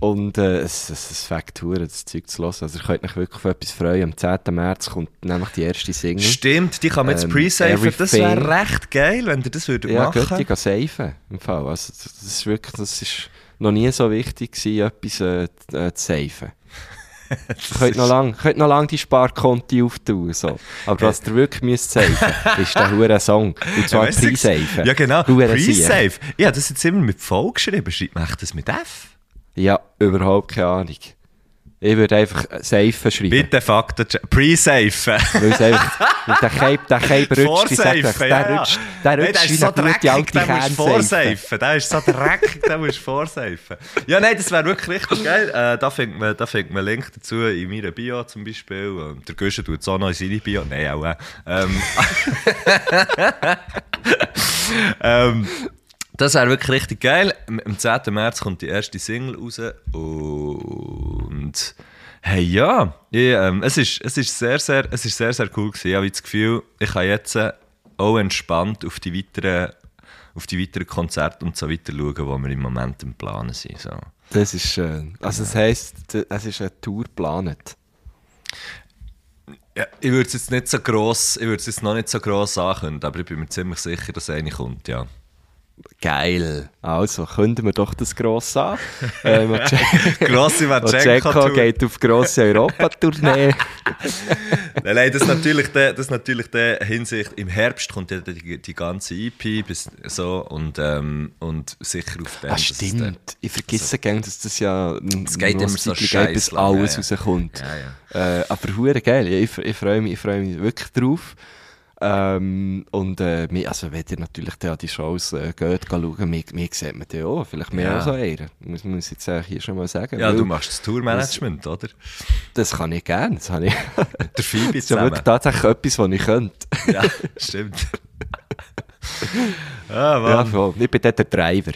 und äh, es, es, es fängt hure, das Zeug zu hören. Also ihr könnt euch wirklich auf etwas freuen. Am 10. März kommt nämlich die erste Single. Stimmt, die kann man jetzt Ähm, pre-safen. Das wäre recht geil, wenn ihr das würdet Ja, machen Götti safen im Fall. Also das das ist wirklich, das ist noch nie so wichtig gewesen, etwas äh, äh, zu safen. Könnt noch lang, könnt noch lang die Sparkonti auftun, so. Aber was ihr wirklich müsst safen, ist der hure Song. Und zwar du, pre-safen. Ja, genau. Ich habe das jetzt immer mit V geschrieben. Schreibt man das mit F? Ja, überhaupt keine Ahnung. Ich würde einfach safen schreiben. Bitte Fakten. Pre-safen. Weil es einfach, der Cape, der Cape rutscht, ich sag euch, der ja. rutscht, der rutscht der wie ist so dreckig, der musst du vorsafen. Der ist so dreckig, der musst du. Ja, nein, das wäre wirklich richtig geil. Äh, da findet man, da findet man Link dazu in meiner Bio zum Beispiel. Der Guschen tut es auch noch in seine Bio. Nein, auch. Äh. Ähm, ähm, das wäre wirklich richtig geil. Am 10. März kommt die erste Single raus. Und hey, ja, ich, ähm, es, ist, es, ist sehr, sehr, es ist sehr, sehr cool gewesen. Ich habe das Gefühl, ich kann jetzt auch entspannt auf die weiteren, auf die weiteren Konzerte und so weiter schauen, die wir im Moment im Planen sind. So. Das ist schön. Also das heisst, es ist eine Tour geplant. Ja, ich würde es jetzt nicht so gross, ich würde es jetzt noch nicht so gross ankündigen, aber ich bin mir ziemlich sicher, dass eine kommt, ja. Geil. Also, künden wir doch das gross an. äh, Grosse Matschenko-Tour. geht auf grosse Europatournee. Nein, nein, das ist natürlich der, das ist natürlich der Hinsicht. Im Herbst kommt ja die, die ganze EP bis so und, ähm, und sicher auf dem. Ah, stimmt. Ich vergesse gerne, dass das ja Es geht immer so geht, bis alles ja, ja. rauskommt. Ja, Äh, aber hure geil. Ja, ich ich freue mich, ich freu mich wirklich drauf. Ähm, und äh, also, wenn ihr natürlich an die Shows äh, geht, schauen, mir, mir sieht man ja auch. Vielleicht mehr Ja. als einer. Muss, ich jetzt eigentlich hier schon mal sagen. Ja, du machst das Tourmanagement, oder? Das kann ich gerne. Das, habe ich. Der Phoebe das ist ja wirklich tatsächlich etwas, was ich könnte. Ja, stimmt. ah, Mann. Ja, voll. Ich bin dort der Driver.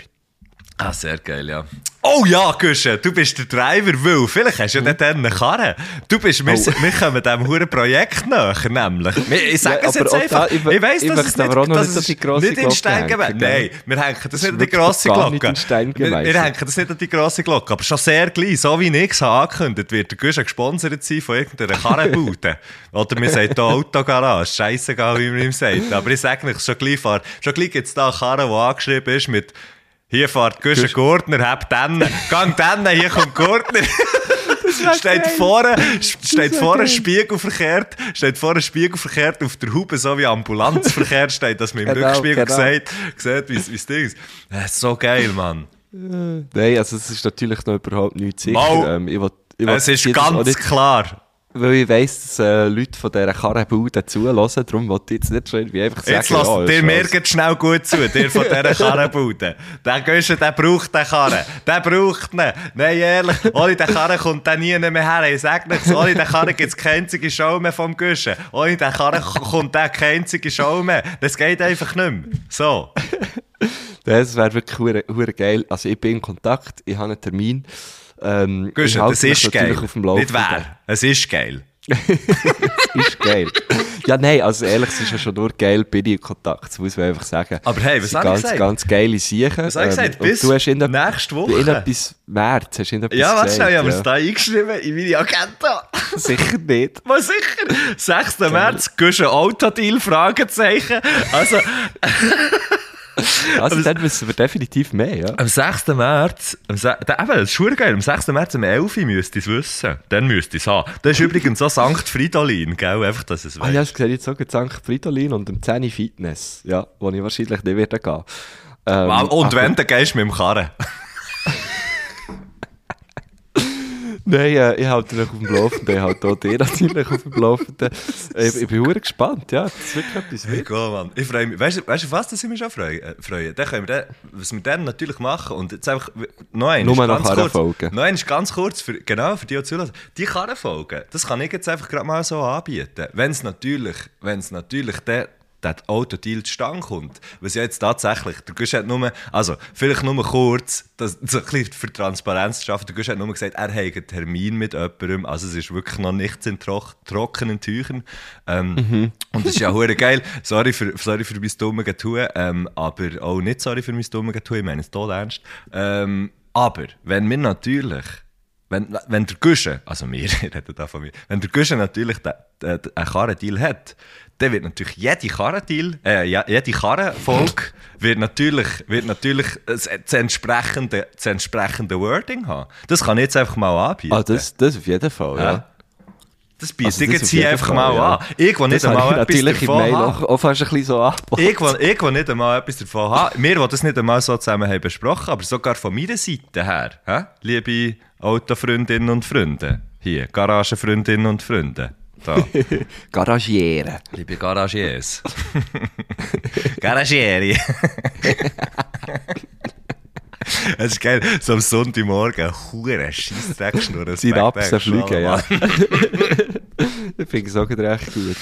Ah, sehr geil, ja. Oh ja, Gusche, du bist der Driver, weil vielleicht hast du ja nicht eine Karre. Du bist, wir, Oh. wir kommen diesem huren Projekt nach, nämlich. Ich sage Ja, es jetzt einfach. da- ich- ich weiss, ich dass es möchte aber auch noch dass nicht grosse nicht in Stein gemeißelt. gell? Nein, wir hängen das ist nicht an die grosse Glocke. nicht wir, wir hängen das nicht an die grosse Glocke, aber schon sehr gleich, so wie habe angekündigt, wird der Gusche gesponsert sein von irgendeiner Karrenbude. Oder wir sagen hier Autogarage, scheissegal, wie man ihm sagt. Aber ich sage nicht, schon gleich, fahr, schon gleich gibt es da eine Karre, die angeschrieben ist mit hier fährt Gusche Gurtner, hab den, gang den, hier kommt Gurtner. steht vorne, steht vorne Spiegel verkehrt, steht vorne Spiegel verkehrt auf der Haube, so wie Ambulanz verkehrt steht, dass man im Genau, Rückspiegel genau. sieht, sieht, wie es Ding ist. Das ist so geil, Mann. Nein, also es ist natürlich noch überhaupt nichts sicher. Mal. Ähm, ich will, ich will Es ist ganz klar. Weil ich weiss, dass äh, Leute von dieser Karrenbude zuhören, darum wollte ich jetzt nicht schon irgendwie einfach sagen, Jetzt lasst ja, dir geht schnell gut zu, dir von dieser Karrenbude. Der Gösche, der braucht den Karren. Der braucht ihn. Nein, ehrlich, ohne den Karren kommt der nie mehr her. Ich sag nichts, ohne den Karren gibt es keine einzige Show mehr vom Gösche. Ohne den Karren kommt der keine einzige Show mehr. Das geht einfach nicht mehr. So. Das wäre wirklich hure, hure geil. Also ich bin in Kontakt, ich habe einen Termin. Ähm, halte das ist geil. Auf dem Nicht wer. Es ist geil. ist geil. ja, nein, also ehrlich, es ist ja schon nur geil, bin ich in Kontakt, das muss man einfach sagen. Aber hey, was hab ich ganz, gesagt? ganz geile Sachen. Was habe ich gesagt? und Bis du hast in der, nächste In Woche. etwas März hast du in etwas Ja, warte gesagt, schnell, ich habe es da eingeschrieben in meine Agenda. Sicher nicht. Mal sicher. 6. März, Gösche Autodeal, Fragezeichen. Also, Also dann wissen wir definitiv mehr, ja. Am 6. März, am se da, eben, das ist schon geil, am 6. März um 11 Uhr müsst ihr es wissen. Dann müsst ihr es haben. Das ist übrigens so St. Fridolin, gell? Einfach, dass es Ah ja, sehe ich jetzt sogar St. Fridolin und im 10 Fitness, ja, wo ich wahrscheinlich nicht werde gehen. Ähm, und aber- wenn, dann gehst du mit dem Karren. Nein, äh, ich halte dich auf dem Laufenden, ich halte auch dich natürlich auf dem Laufenden. Ich, ich bin hure gespannt, ja, das ist wirklich etwas Hey, cool, Mann. Ich freue mich. Weißt du, weißt was, das ich mich schon freue? Äh, freuen. Dann können wir dann, was wir dann natürlich machen und jetzt einfach noch eins. Nur noch. Karrenfolgen. Noch eins ganz kurz, für, genau, für die, die zulassen. Die Karrenfolgen, das kann ich jetzt einfach gerade mal so anbieten. Wenn es natürlich, wenn es natürlich der der Autodeal zustande kommt. Was ja jetzt tatsächlich, der Gusch hat nur, also vielleicht nur kurz, das, so ein bisschen für Transparenz zu schaffen, der Gusch hat nur gesagt, er hat einen Termin mit jemandem, also es ist wirklich noch nichts in trockenen Tüchern. Ähm, Und das ist ja hure geil. Sorry für, sorry für mein dummes Getue, ähm, aber auch nicht sorry für mein dummes Getue, ich meine es total ernst. Ähm, aber wenn wir natürlich wenn, wenn der Gusche, also wir reden da von mir, wenn der Gusche natürlich einen Karrendeal hat, dann wird natürlich jede Karrendeal, äh, ja- jede Karrenfolge wird natürlich, wird natürlich das, das, entsprechende, das entsprechende Wording haben. Das kann ich jetzt einfach mal anbieten. Ah, das, das auf jeden Fall, ja. Ja. Das biete Also ich jetzt hier einfach Fall, mal ja. an. Irgendwo nicht Das habe ich einmal etwas natürlich im davon Mail haben. auch, auch fast ein bisschen so angeboten. Irgendwo, irgendwo nicht einmal etwas davon haben. Wir, die das nicht einmal so zusammen haben besprochen, aber sogar von meiner Seite her, hä? liebe Autofreundinnen und Freunde, hier, Garagenfreundinnen und Freunde, da, Garagieren. liebe Garagiers, Garagieri. Es ist geil, so am Sonntagmorgen, hure Scheissdreckschnurren. Die Rapsen fliegen, ja. ich finde es auch recht gut.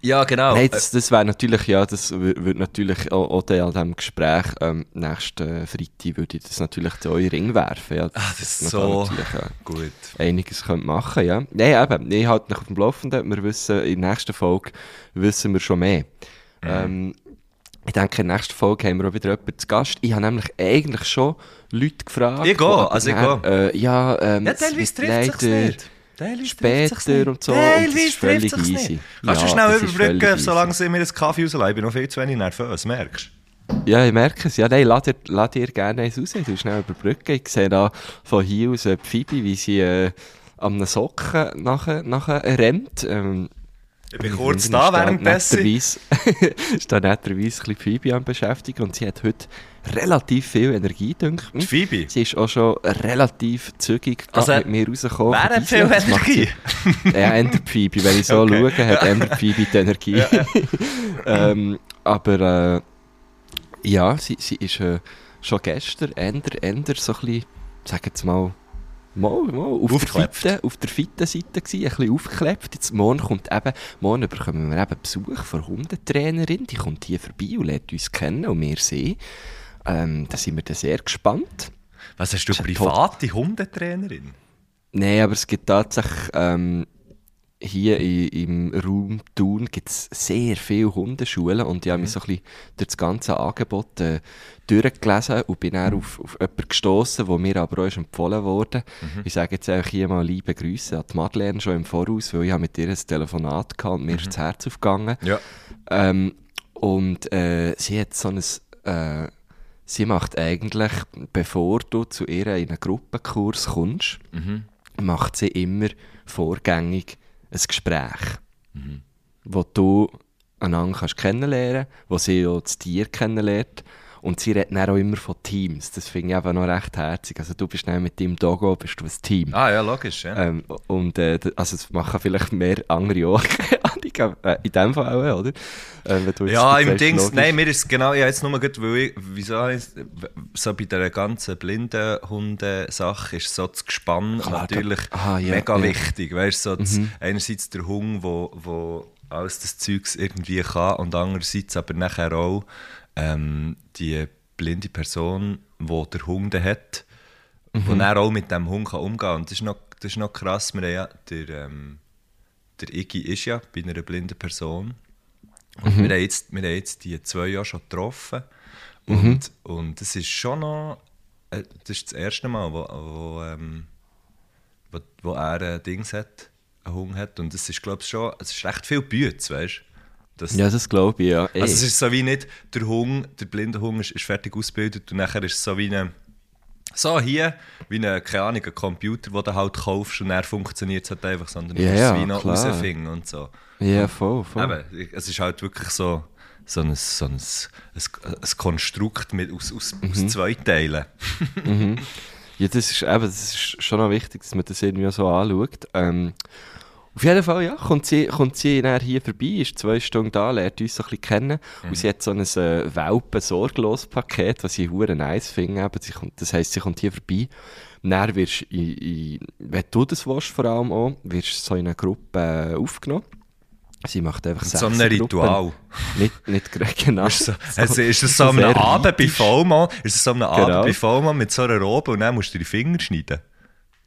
Ja, genau. Nein, das, das wäre natürlich, ja, das wür- würde natürlich auch, auch an diesem Gespräch ähm, nächsten Freitag würde ich das natürlich zu euch Ring werfen. Ja, Ah, das ist so natürlich, äh, gut. einiges könnte machen, ja. Nein, eben, ich halte mich auf dem Laufenden. Wir wissen, in der nächsten Folge wissen wir schon mehr. Mhm. Ähm, ich denke, in der nächsten Folge haben wir auch wieder jemanden zu Gast. Ich habe nämlich eigentlich schon Leute gefragt. Ich gehe, also ich gehe. Äh, ja, ähm, Ja, teilweise trifft leider nicht. Teilweise später und so, und das Teilweise ist völlig easy. nicht. Kannst du Ja, schnell das ist überbrücken, solange sie mir einen Kaffee rauslassen? Ich bin noch viel zu wenig nervös, merkst Ja, ich merke es. Ja, nein, lass dir, lass dir gerne eins raus. Du schnell überbrücken. Ich sehe da von hier aus äh, Phoebe, wie sie äh, an einem Socken nachher, nachher rennt. Ähm, Ich bin kurz da währenddessen. ist da netterweise ein bisschen Phoebe am beschäftigen und sie hat heute relativ viel Energie, denke ich. Phoebe? Sie ist auch schon relativ zügig Also, mit mir rausgekommen. Wer hat viel Energie? Ja, Ender Phoebe. Wenn ich so Okay. schaue, hat Ender Phoebe die Energie. ähm, aber äh, ja, sie, sie ist äh, schon gestern Ender, Ender so ein bisschen, sag jetzt mal, mal, mal auf, der fitten, auf der fitten Seite gewesen, ein bisschen aufgeklebt. Jetzt morgen kommt eben, morgen bekommen wir eben Besuch von Hundetrainerin, die kommt hier vorbei und lernt uns kennen und wir sehen. Ähm, da sind wir dann sehr gespannt. Was hast du, Das ist ein private Hundetrainerin? Nein, aber es gibt tatsächlich ähm, hier i- im Raum Thun gibt's sehr viele Hundeschulen und ich habe mich so ein bisschen durch das ganze Angebot äh, durchgelesen und bin dann auf, auf jemanden gestossen, der mir aber auch empfohlen wurde. Ich sage jetzt einfach hier mal liebe Grüße an die Madeleine schon im Voraus, weil ich mit ihr ein Telefonat gehabt und mir ist das Herz aufgegangen. Ja. Ähm, und äh, sie hat so ein, äh, sie macht eigentlich, bevor du zu ihr in einen Gruppenkurs kommst, Mhm. macht sie immer vorgängig ein Gespräch, Mhm. wo du einander kannst kennenlernen wo sie auch das Tier kennenlernt. Und sie redet dann auch immer von Teams. Das finde ich einfach noch recht herzig. Also du bist mit deinem Dogo bist du ein Team. Ah ja, logisch, ja. Ähm, und äh, also das machen vielleicht mehr andere auch. Ahnung, äh, in dem Fall auch, oder? Jetzt Ja, im Dings, logisch. nein, mir ist es genau, ja, jetzt nur gut, weil ich, wieso ich, so bei der ganzen blinden Hunde-Sache ist so das Gespann Klar, natürlich da- ah, ja, mega ja. Mhm. wichtig, weißt so das, einerseits der Hund, wo, wo alles das Zeugs irgendwie kann und andererseits aber nachher auch ähm, die blinde Person, die der Hund hat, Mhm. wo dann auch mit dem Hund kann umgehen kann. Und das ist noch, das ist noch krass, wir haben ja, der, ähm, der Iggy ist ja bei einer blinden Person und wir, haben jetzt, wir haben jetzt die zwei Jahre schon getroffen. Und, und das ist schon noch. äh, Das ist das erste Mal, wo, wo, ähm, wo, wo er ein Dings hat, einen Hund hat. Und das ist, glaube ich, schon. Es ist recht viel Bütz, weißt du? Das, Ja, das glaube ich, ja. Ey. also es ist so wie nicht, der Hund, der blinde Hund ist, ist fertig ausgebildet und nachher ist es so wie eine. So hier, wie eine, keine Ahnung, ein Computer, den du halt kaufst und er funktioniert es halt einfach, sondern du Ja, musst es wie noch klar. rausfinden und so. ja, voll, voll. Eben, es ist halt wirklich so, so, ein, so ein, ein, ein Konstrukt mit, aus, aus, Mhm. aus zwei Teilen. Ja, das ist, eben, das ist schon noch wichtig, dass man das irgendwie so anschaut. Ähm, auf jeden Fall, ja, kommt sie, kommt sie dann hier vorbei, ist zwei Stunden da, lernt uns so ein bisschen kennen. Und sie hat so ein äh, Welpen-Sorglos-Paket, was ich hure nice finde. Eben. Sie kommt, das heisst, sie kommt hier vorbei. Und dann wirst du, wenn du das willst, vor allem auch, wirst so in eine Gruppe äh, aufgenommen. Sie macht einfach So ein sechs Ritual. Nicht, nicht genau. Ist, so, also ist das so am sehr Abend bei. Vollmann, ist das so am Abend Genau. bei Vollmann mit so einer Robe und dann musst du die Finger schneiden?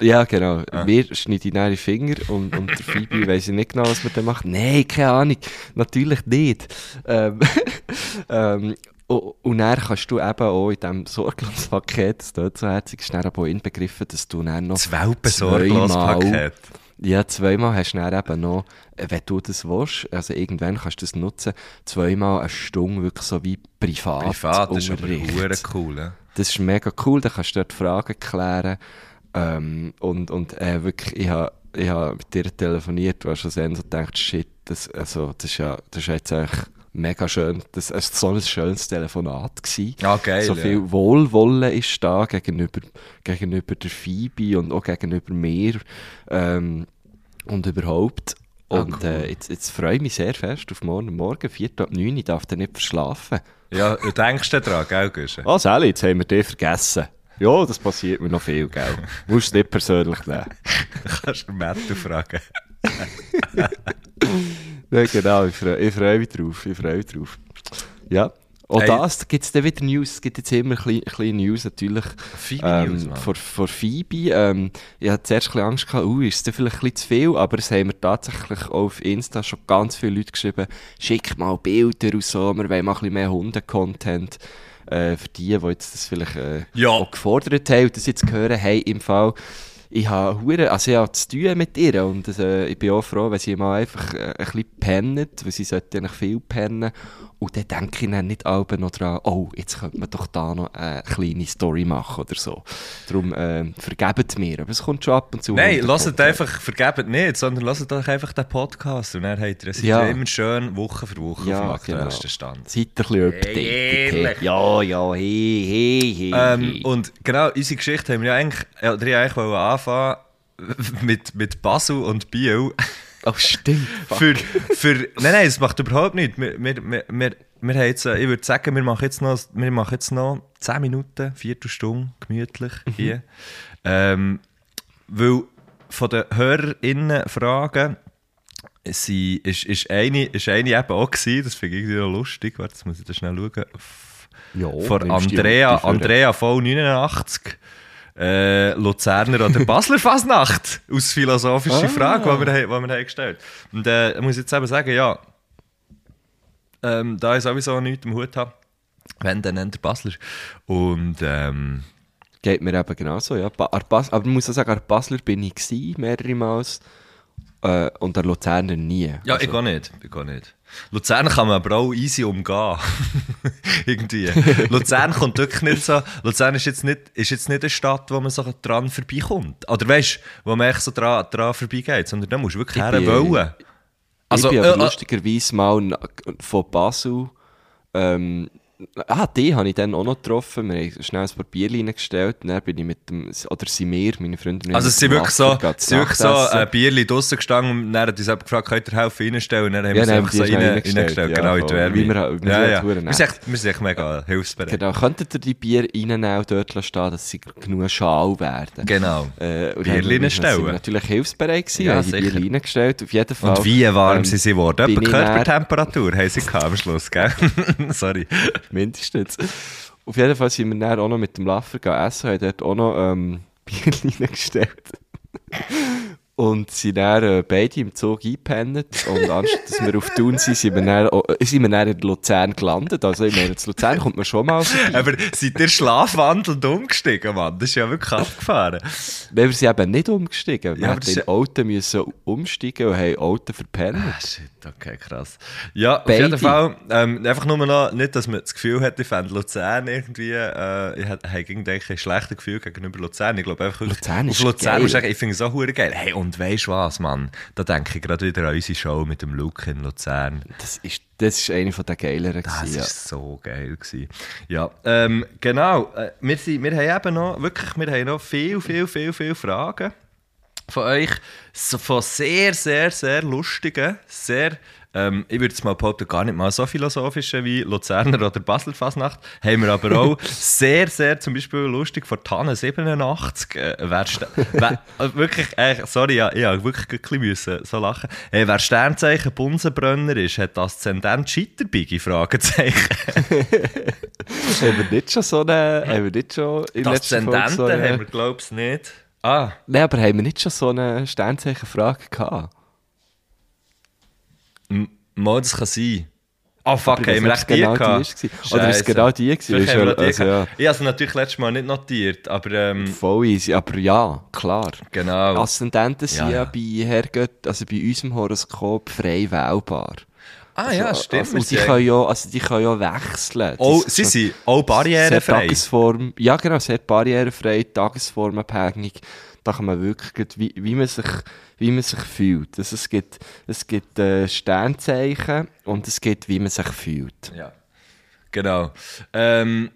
Ja, genau. Wir schneiden dann die Finger und, und der Phoebe weiss ich nicht genau, was man dann macht. Nein, keine Ahnung. Natürlich nicht. Ähm, ähm, und, und dann kannst du eben auch in diesem Sorglospaket, das dort so herzig ist, dann aber inbegriffen, dass du dann noch Das Welpensorglos-Paket. ja, zweimal hast du dann eben noch, äh, wenn du das willst, also irgendwann kannst du das nutzen, zweimal eine Stunde wirklich so wie privat Privat, das ist aber cool. Ja? Das ist mega cool, da kannst du dort Fragen klären. Ähm, und und äh, wirklich, ich habe ich ha mit dir telefoniert, wo schon so gedacht, shit, das, also, das ist ja das ist jetzt eigentlich mega schön. Das war so ein schönes Telefonat. Gewesen. Ah, geil, So ja. viel Wohlwollen ist da gegenüber, gegenüber der Phoebe und auch gegenüber mir ähm, und überhaupt. Ah, Und äh, jetzt, jetzt freue ich mich sehr fest auf morgen. Morgen, 4 ab 9, ich darf dann nicht verschlafen. Ja, du denkst daran, gell, Guschen? Ah, Sally, jetzt haben wir dich vergessen. Ja, das passiert mir noch viel, gell? Musst du nicht persönlich nehmen. Kannst du Matthew fragen. Ja, genau, ich freue freu mich drauf, ich freue mich drauf. Ja. Auch Hey. das gibt es dann wieder News, es gibt jetzt immer ein bisschen News natürlich. Phoebe-News, ähm, Mann. vor, vor Phoebe. Ähm, ich hatte zuerst ein bisschen Angst, gehabt, uh, ist es vielleicht ein bisschen zu viel, aber es haben mir tatsächlich auch auf Insta schon ganz viele Leute geschrieben, schick mal Bilder und so, wir wollen mal ein bisschen mehr Hunde-Content. Äh, für die, die jetzt das vielleicht äh, Ja. auch gefordert haben und das jetzt hören, hey, im Fall, ich habe hure, also ich habe zu tun mit ihr und äh, ich bin auch froh, wenn sie mal einfach äh, ein bisschen pennt, weil sie sollte eigentlich viel pennen und dann denke ich dann nicht alle noch dran, oh, jetzt könnte man doch da noch eine kleine Story machen oder so. Darum äh, vergebt mir, aber es kommt schon ab und zu. Nein, lasst einfach, vergebt nicht, sondern lasst doch einfach den Podcast und dann habt ihr, seid Ja. ihr immer schön Woche für Woche Ja, auf dem genau. aktuellsten Stand. Seid ein bisschen hey. Ja, ja, hey, hey, hey. Ähm, hey. und genau, unsere Geschichte haben wir ja eigentlich, ja, ich eigentlich wollen anfangen mit, mit Basel und Biel. Oh, stimmt. fuck. für, für, nein, nein, es macht überhaupt nichts. Wir, wir, wir, wir, wir haben jetzt, äh, ich würde sagen, wir machen jetzt noch, wir machen jetzt noch 10 Minuten, Viertelstunde, gemütlich hier. Ähm, weil von den HörerInnen Fragen sie, ist, ist, eine, ist eine eben auch gewesen, das finde ich irgendwie noch lustig, warte, jetzt muss ich da schnell schauen. F- Ja, Von Andrea. Andrea V89. Äh, Luzerner oder Basler Fasnacht? Aus philosophischer Ah. Frage, die wir, haben- die wir haben gestellt Und äh, ich muss jetzt eben sagen, ja, ähm, da ich sowieso nichts im Hut habe, wenn, dann nennt er Basler. Und ähm, Geht mir eben genauso, ja. Ba- an Bas aber ich muss auch sagen, an Basler bin ich gewesen, mehrere Mal. Äh, und der Luzerner nie. Ja, Also, ich gehe nicht. Ich gehe nicht. Luzern kann man aber auch easy umgehen. Irgendwie. Luzern kommt wirklich nicht so. Luzern ist jetzt nicht, ist jetzt nicht eine Stadt, wo man so dran vorbeikommt. Oder weißt du, wo man echt so dran, dran vorbeigeht, sondern da musst du wirklich Ich her bin- wollen. Also, ich bin äh, äh, lustigerweise mal von Basel. Ähm, ah, die habe ich dann auch noch getroffen. Wir haben schnell ein paar Bierchen reingestellt. Und dann bin ich mit dem, oder sind wir, meine Freunde, Also es sind wirklich so, sind wirklich so ein Bierchen draussen gestanden und dann hat uns jemand gefragt, könnt ihr helfen reinstellen? Und dann haben Ja, wir es einfach so rein, reingestellt, reingestellt, ja, genau in die. Wärme. Wie wir halt- wir ja, sind ja. verdammt Wir sind echt, wir sind echt mega hilfsbereit. Genau, könntet ihr die Bier reinnehmen und dort stehen, dass sie genug schal werden? Genau. Äh, dann sind wir natürlich hilfsbereit gewesen, Ja, haben die. Bier reingestellt, auf jeden Fall. Und wie warm Ähm, sie sie wurden? bin Etwa Körpertemperatur haben sie am Schluss, gell? Sorry. Mindestens. Auf jeden Fall sind wir dann auch noch mit dem Laffer essen, haben dort auch noch ähm, Bier reingestellt. Und sind dann äh, beide im Zug eingepennt. Und anstatt dass wir auf Thun sind, sind wir dann, auch- äh, sind wir dann in Luzern gelandet. Also, ich meine, in Luzern kommt man schon mal vorbei. Aber seid ihr schlafwandelnd umgestiegen, Mann? Das ist ja wirklich abgefahren. Wir sind eben nicht umgestiegen. Wir Ja, aber hätten ist Auto müssen umsteigen und haben Auto verpennt. Ah, shit, okay, krass. Ja, auf Beide. jeden Fall, ähm, einfach nur noch, nicht, dass man das Gefühl hat, ich fände Luzern irgendwie, äh, ich hätte irgendwie ein schlechtes Gefühl gegenüber Luzern. Ich glaube einfach, Luzern auf ist Luzern geil. ich finde es hure geil. Hey, und weisst was, Mann? Da denke ich gerade wieder an unsere Show mit dem Luke in Luzern. Das ist, das ist eine von den geileren. Das war so geil. Gewesen. Ja, ähm, genau. Äh, wir, sind, wir haben eben noch, wirklich, wir haben noch viel, viel, viel, viel Fragen von euch. So, von sehr, sehr, sehr lustigen, sehr, ähm, ich würde es mal behaupten, gar nicht mal so philosophischen wie Luzerner oder Basel-Fasnacht. Haben wir aber auch sehr, sehr, zum Beispiel lustig von Tanne 87. Äh, wer wer, äh, wirklich, äh, sorry, ja, habe wirklich ein bisschen müssen so lachen. Hey, wer Sternzeichen Bunsenbrenner ist, hat Aszendent Scheiterbiggi? Fragezeichen. haben wir nicht schon so eine. Haben wir nicht schon in Das letzter Folge Aszendenten so eine, haben wir, glaube ich, nicht. Ah, Nein, aber haben wir nicht schon so eine Sternzeichenfrage gehabt? Mal, das kann sein. Ah, fuck, Aber ich haben wir echt die genau gehabt? die. Oder ist es genau die gewesen? Vielleicht haben wir ja- noch die also, ja. Ich habe es natürlich letztes Mal nicht notiert, aber ähm, Voll easy, aber ja, klar. genau. Aszendenten sind Ja, ja, ja. bei Herrgott, also bei unserem Horoskop frei wählbar. ah ja, Also, stimmt. Also, und die können ja, also die können ja wechseln. oh, sie sind auch barrierefrei. Tagesform, ja genau, sehr barrierefrei, tagesformabhängig. Da kann man wirklich, wie, wie, man sich, wie man sich fühlt. Also es gibt, es gibt äh, Sternzeichen und es gibt, wie man sich fühlt. Ja, genau. Ähm,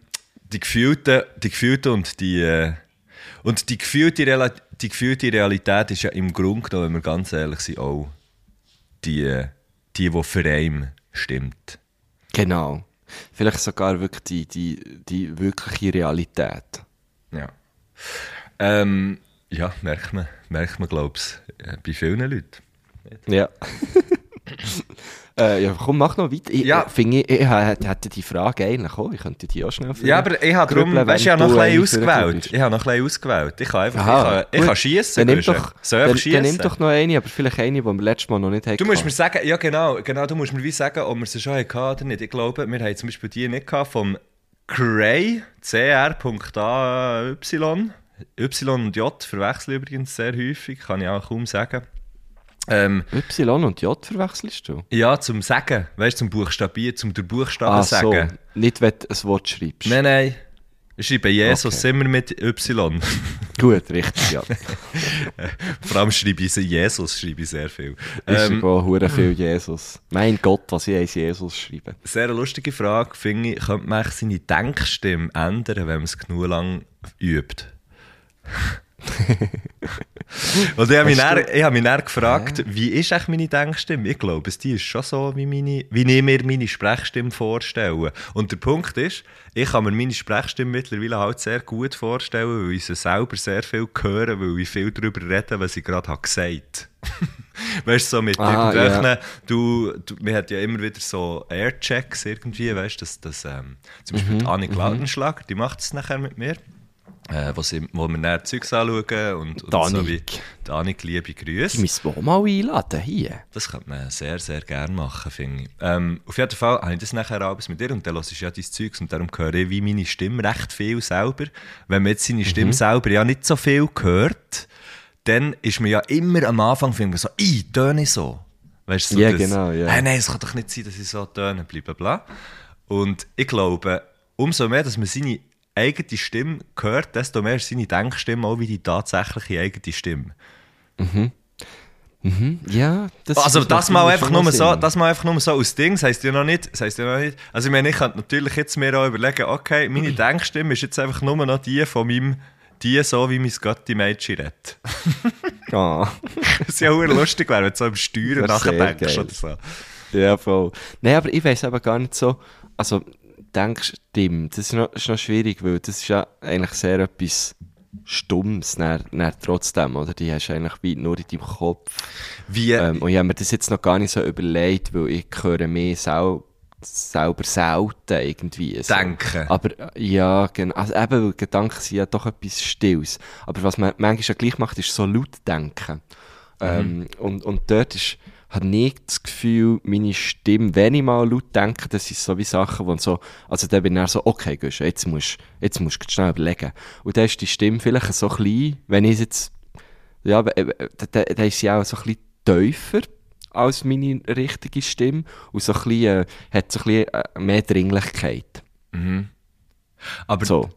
die gefühlte, die gefühlte und die äh, und die gefühlte, die gefühlte Realität ist ja im Grunde genommen, wenn wir ganz ehrlich sind, auch die, die, die für einen stimmt. Genau. Vielleicht sogar wirklich die, die, die wirkliche Realität. Ja. Ähm, ja, merkt man, merkt man, glaube ich, äh, bei vielen Leuten. Ja. äh, ja, komm, mach noch weiter. Ich, Ja. ja. finde ich, ich hätte hätte die Frage eigentlich auch, ich könnte die auch schnell Ja, aber ich habe grübeln, weißt ich habe noch ein bisschen ausgewählt. Ich habe noch ein bisschen ausgewählt. Ich kann einfach, Aha, ich kann, ich kann schiessen. Dann nimm doch, ich dann, dann nimm doch noch eine, aber vielleicht eine, die wir letztes Mal noch nicht hatten. Du musst mir sagen, ja genau, genau, du musst mir wie sagen, ob wir sie schon hatten oder nicht. Ich glaube, wir haben zum Beispiel die nicht gehabt vom Cray, cr.ay, Y und J verwechseln übrigens sehr häufig, kann ich auch kaum sagen. Ähm, Y und J verwechselst du? ja, zum Sagen, weißt du, zum Buchstabieren, zum der Buchstaben Ah, so. sagen. Nicht, wenn du ein Wort schreibst. Nein, nein. Ich schreibe Jesus Okay. immer mit Y. Gut, richtig, ja. Vor allem schreibe ich Jesus, schreibe ich sehr viel. Ich Ähm, schreibe viel Jesus. Mein Gott, was ich als Jesus schreibe. Sehr lustige Frage, finde ich, könnte man seine Denkstimme ändern, wenn man es genug lang übt? Und ich habe mich, dann, ich habe mich dann gefragt, wie ist eigentlich meine Denkstimme? Ich glaube, die ist schon so, wie, meine, wie ich mir meine Sprechstimme vorstelle. Und der Punkt ist, ich kann mir meine Sprechstimme mittlerweile halt sehr gut vorstellen, weil ich sie selber sehr viel höre, weil ich viel darüber rede, was ich gerade habe gesagt Weißt du, so mit Ah, irgendwelchen, ja. du, du, man hat ja immer wieder so Airchecks irgendwie, weißt du, dass, dass ähm, zum Beispiel Mhm, Annik Lautenschlag, die macht es nachher mit mir. Äh, wo, sie, wo wir dann Zeugs anschauen und, und so Annik. wie die Annik, liebe Grüße. Die müssen wir auch mal einladen, hier. Das könnte man sehr, sehr gerne machen, finde ich. Ähm, auf jeden Fall habe ich das nachher alles mit dir und dann hörst du ja dein Zeugs und darum höre ich wie meine Stimme recht viel selber. Wenn man jetzt seine Stimme selber ja nicht so viel hört, dann ist man ja immer am Anfang findet man so, «Ih, töne ich so?» Weißt du, so Ja, das, genau, ja. «Hey, nein, es kann doch nicht sein, dass ich so töne, bla bla bla.» Und ich glaube, umso mehr, dass man seine eigene Stimme hört, desto mehr ist seine Denkstimme auch wie die tatsächliche eigene Stimme. Ja, das Also das macht mal einfach nur so, das mal einfach nur so aus Ding, das heisst ja noch nicht, das heisst ja noch nicht, also ich meine, ich könnte natürlich jetzt mir auch überlegen, okay, meine Denkstimme ist jetzt einfach nur noch die von meinem, die so, wie mein Götti Mädchen redet. Ah. Das ist ja auch lustig, wäre, wenn du so im Steuern Das nachdenkst oder so. Ja, voll. Nein, aber ich weiß aber gar nicht so. Also, denkst stimmt. Das ist noch, ist noch schwierig, weil das ist ja eigentlich sehr etwas Stummes, dann, dann trotzdem, oder? Die hast du eigentlich wie nur in deinem Kopf. Wie, Ähm, und ich habe mir das jetzt noch gar nicht so überlegt, weil ich höre mehr sel selber selten irgendwie. So. Denken. Aber ja, genau. Also eben, weil Gedanken sind ja doch etwas Stilles. Aber was man manchmal ja gleich macht, ist so laut denken. Ähm, und, und dort ist, habe ich das Gefühl, meine Stimme, wenn ich mal laut denke, das sind so wie Sachen, wo so, also dann bin ich dann so, okay, Gusch, jetzt musst jetzt musst du schnell überlegen. Und dann ist die Stimme vielleicht so klein, wenn ich jetzt, ja, dann, dann ist sie auch so ein bisschen tiefer als meine richtige Stimme und so ein bisschen, äh, hat so ein bisschen äh, mehr Dringlichkeit. aber, So.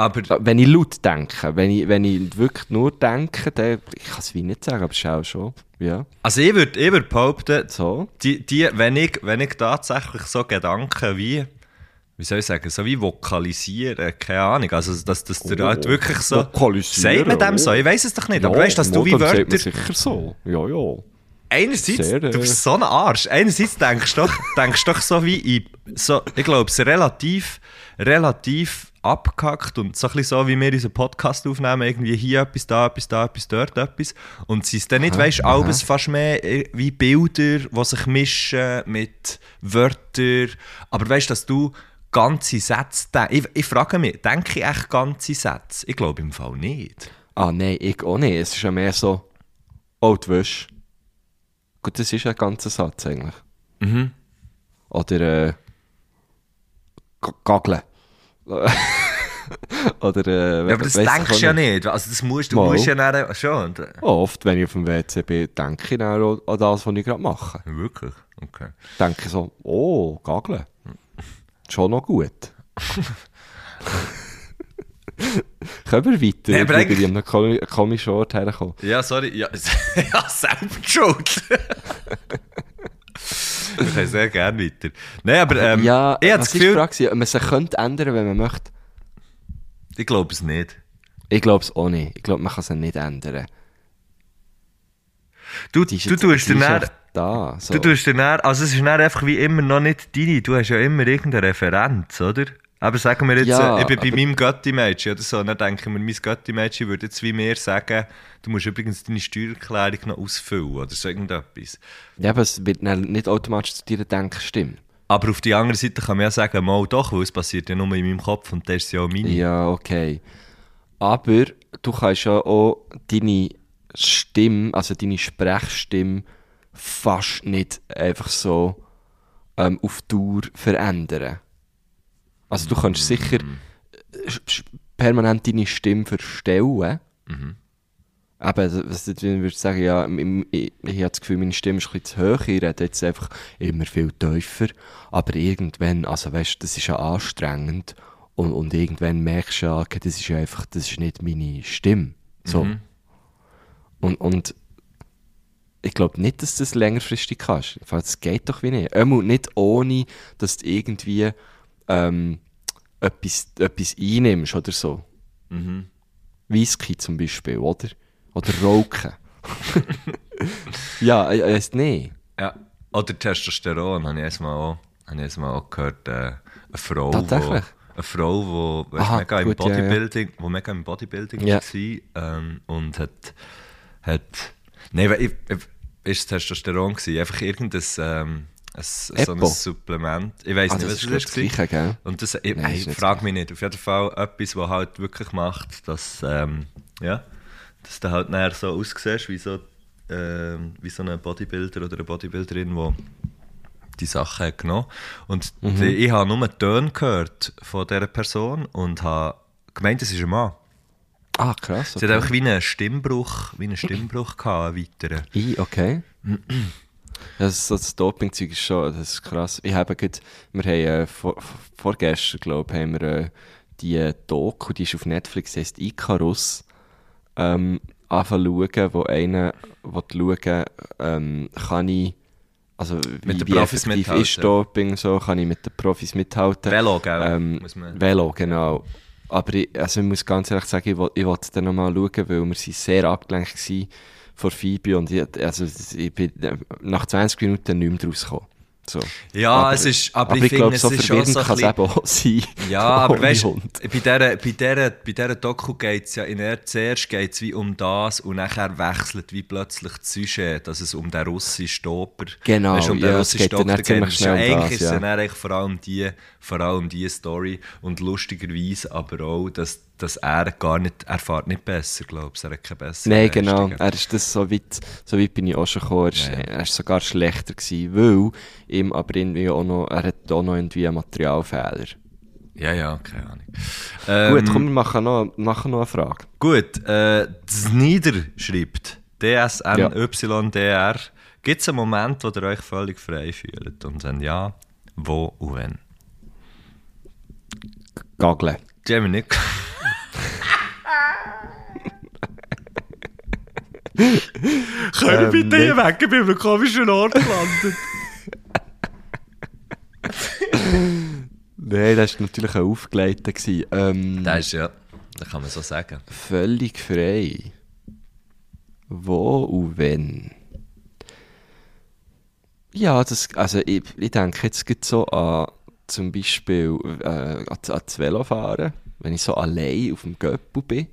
Aber, Wenn ich laut denke, wenn ich, wenn ich wirklich nur denke, dann, ich kann es wie nicht sagen, aber es ist auch schon, ja, also ich würde ich würd behaupten, so. die, die, wenn, ich, wenn ich tatsächlich so Gedanken wie, wie soll ich sagen, so wie vokalisieren, keine Ahnung, also dass, dass der halt wirklich so, Vokalisieren, sagt man dem so, oh. ich weiß es doch nicht, aber weißt du, dass du wie Wörter, sicher so, ja, ja. einerseits, Sehr, äh, du bist so ein Arsch, einerseits denkst du doch, denkst doch so wie in, so, ich glaube, es ist relativ, relativ abgehackt und so ein bisschen so, wie wir unseren Podcast aufnehmen, irgendwie hier etwas, da etwas, da etwas, dort etwas. Und sie ist dann nicht, weißt du, alles fast mehr äh, wie Bilder, die sich mischen mit Wörtern. Aber weißt du, dass du ganze Sätze denkst? Ich, ich frage mich, denke ich echt ganze Sätze? Ich glaube im Fall nicht. Ah, nein, ich auch nicht. Es ist ja mehr so, oh, die Wäsche. Gut, das ist ein ganzer Satz eigentlich. Mhm. Oder, äh, Gageln. Oder, äh, Ja, aber das denkst du ja nicht. Also das musst du Mal. musst ja dann schon. Oh, oft, wenn ich auf dem WC bin, denke ich dann auch an das, was ich gerade mache. Wirklich? Okay. Denke so, oh, Gageln. Schon noch gut. Können wir weiter? Nee, aber ich bin eigentlich- an einem komi- komischen Ort hergekommen. Ja, sorry. Ja, ja selber schuld. Ich kann sehr gerne weiter. Nein, aber ähm, ja, ich habe das Gefühl, Frage? Man sich könnte ändern, wenn man möchte. ich glaube es nicht. Ich glaube es auch nicht. Ich glaube, man kann es nicht ändern. Du, du jetzt- tust dir dann, echt da. So. du tust dir also es ist dann einfach wie immer noch nicht deine, du hast ja immer irgendeine Referenz, oder? Aber sagen wir jetzt, Ja, äh, ich bin bei meinem Götti-Mädchen oder so, dann denke ich mir, mein Götti-Mädchen würde jetzt wie mir sagen, du musst übrigens deine Steuererklärung noch ausfüllen oder so irgendetwas. Ja, aber es wird nicht automatisch zu dir denken, stimmt. Aber auf die andere Seite kann man ja sagen, mal doch, weil es passiert ja nur in meinem Kopf und das ist ja auch meine. Ja, okay. Aber du kannst ja auch deine Stimme, also deine Sprechstimme, fast nicht einfach so ähm, auf Dauer verändern. Also du kannst sicher äh, sch- permanent deine Stimme verstellen. Eben, was ich würde sagen, ja, ich, ich habe das Gefühl, meine Stimme ist ein bisschen zu hoch. Ich rede jetzt einfach immer viel tiefer. Aber irgendwann, also weißt du, das ist ja anstrengend. Und, und irgendwann merkst du ja, okay, das ist ja einfach, das ist nicht meine Stimme. So. Und, und ich glaube nicht, dass du das längerfristig kannst. Das geht doch wie nicht. Einmal nicht ohne, dass du irgendwie ähm, etwas, etwas einnimmst oder so. Whisky zum Beispiel, oder? Oder Rauchen. ja, ich weiß nicht. Ja. Oder Testosteron, habe ich erstmal auch, habe ich auch gehört, äh, eine Frau, Tatsächlich? Wo, eine Frau, Aha, mega, im gut, ja, ja. Bodybuilding, wo mega im Bodybuilding Ja. war ähm, und hat, hat nein, weil ich, ich, ist Testosteron gewesen, einfach irgendein ähm, ein, so ein? Supplement. Ich weiß Ah, nicht, das was ist das das Gleiche, gell? Und das, ich, Nein, ist frage das mich nicht. Auf jeden Fall etwas, was halt wirklich macht, dass, ähm, ja, dass du halt nachher so aussiehst wie so, ähm, wie so ein Bodybuilder oder eine Bodybuilderin, die die Sachen hat genommen Und Mhm. die, ich habe nur Töne gehört von dieser Person und habe gemeint, es ist ein Mann. Ah, krass. Sie hat einfach wie einen Stimmbruch, wie einen Stimmbruch gehabt, einen weiteren. I, okay. Das, das Doping-Zeug ist schon, das ist krass. Ich habe gerade, wir haben äh, vor, vorgestern, glaube ich, haben wir äh, die äh, Doku, die ist auf Netflix, die heisst Icarus, ähm, anfangen wo einer will schauen, ähm, kann ich, also wie, Mit den wie Profis effektiv mithalten. ist Doping, so, kann ich mit den Profis mithalten. Velo, gell? Ähm. Velo, genau. Aber ich, also ich muss ganz ehrlich sagen, ich, wollte dann nochmal schauen, weil wir sind sehr abgelenkt waren von Phoebe und ich, also ich bin äh, nach 20 Minuten nicht mehr draus gekommen. So. Ja, aber, es ist, aber, Aber, ich, ich finde, glaube, es so ist schon verwirrend so kann es auch sein. Ja, aber weißt du, bei dieser, bei dieser, bei dieser Doku geht es ja in der, zuerst geht's wie um das und nachher wechselt wie plötzlich das Sujet, dass es um den russischen Stopper Genau, weisst, um den ja, es russischen geht Das ist schnell um Eigentlich das, ist es ja. dann eigentlich vor allem die, vor allem die Story und lustigerweise aber auch, dass, dass er gar nicht, er fährt nicht besser, glaube ich, er hat keine bessere Nein, genau. Leistung. Er ist das so weit, so weit bin ich auch schon gekommen. Er ist, Ja, ja. er ist sogar schlechter gewesen, weil ihm aber irgendwie auch noch, er hat auch noch irgendwie einen Materialfehler. Ja, ja, keine Ahnung. Ähm, Gut, komm, wir machen noch, machen noch eine Frage. Gut, äh, Snieder schreibt, DSNYDR, gibt es einen Moment, wo ihr euch völlig frei fühlt? Und wenn ja, wo und wenn? Gageln. Jamie Können Ähm, bitte hier weg? Ich bin einem komischen Ort gelandet. Nein, das war natürlich ein aufgelegter. gewesen. Ähm, das ist ja, das kann man so sagen. völlig frei. Wo und wenn? Ja, das, also ich, ich denke jetzt gerade so an zum Beispiel äh, an, an das Velofahren, wenn ich so allein auf dem Göppel bin.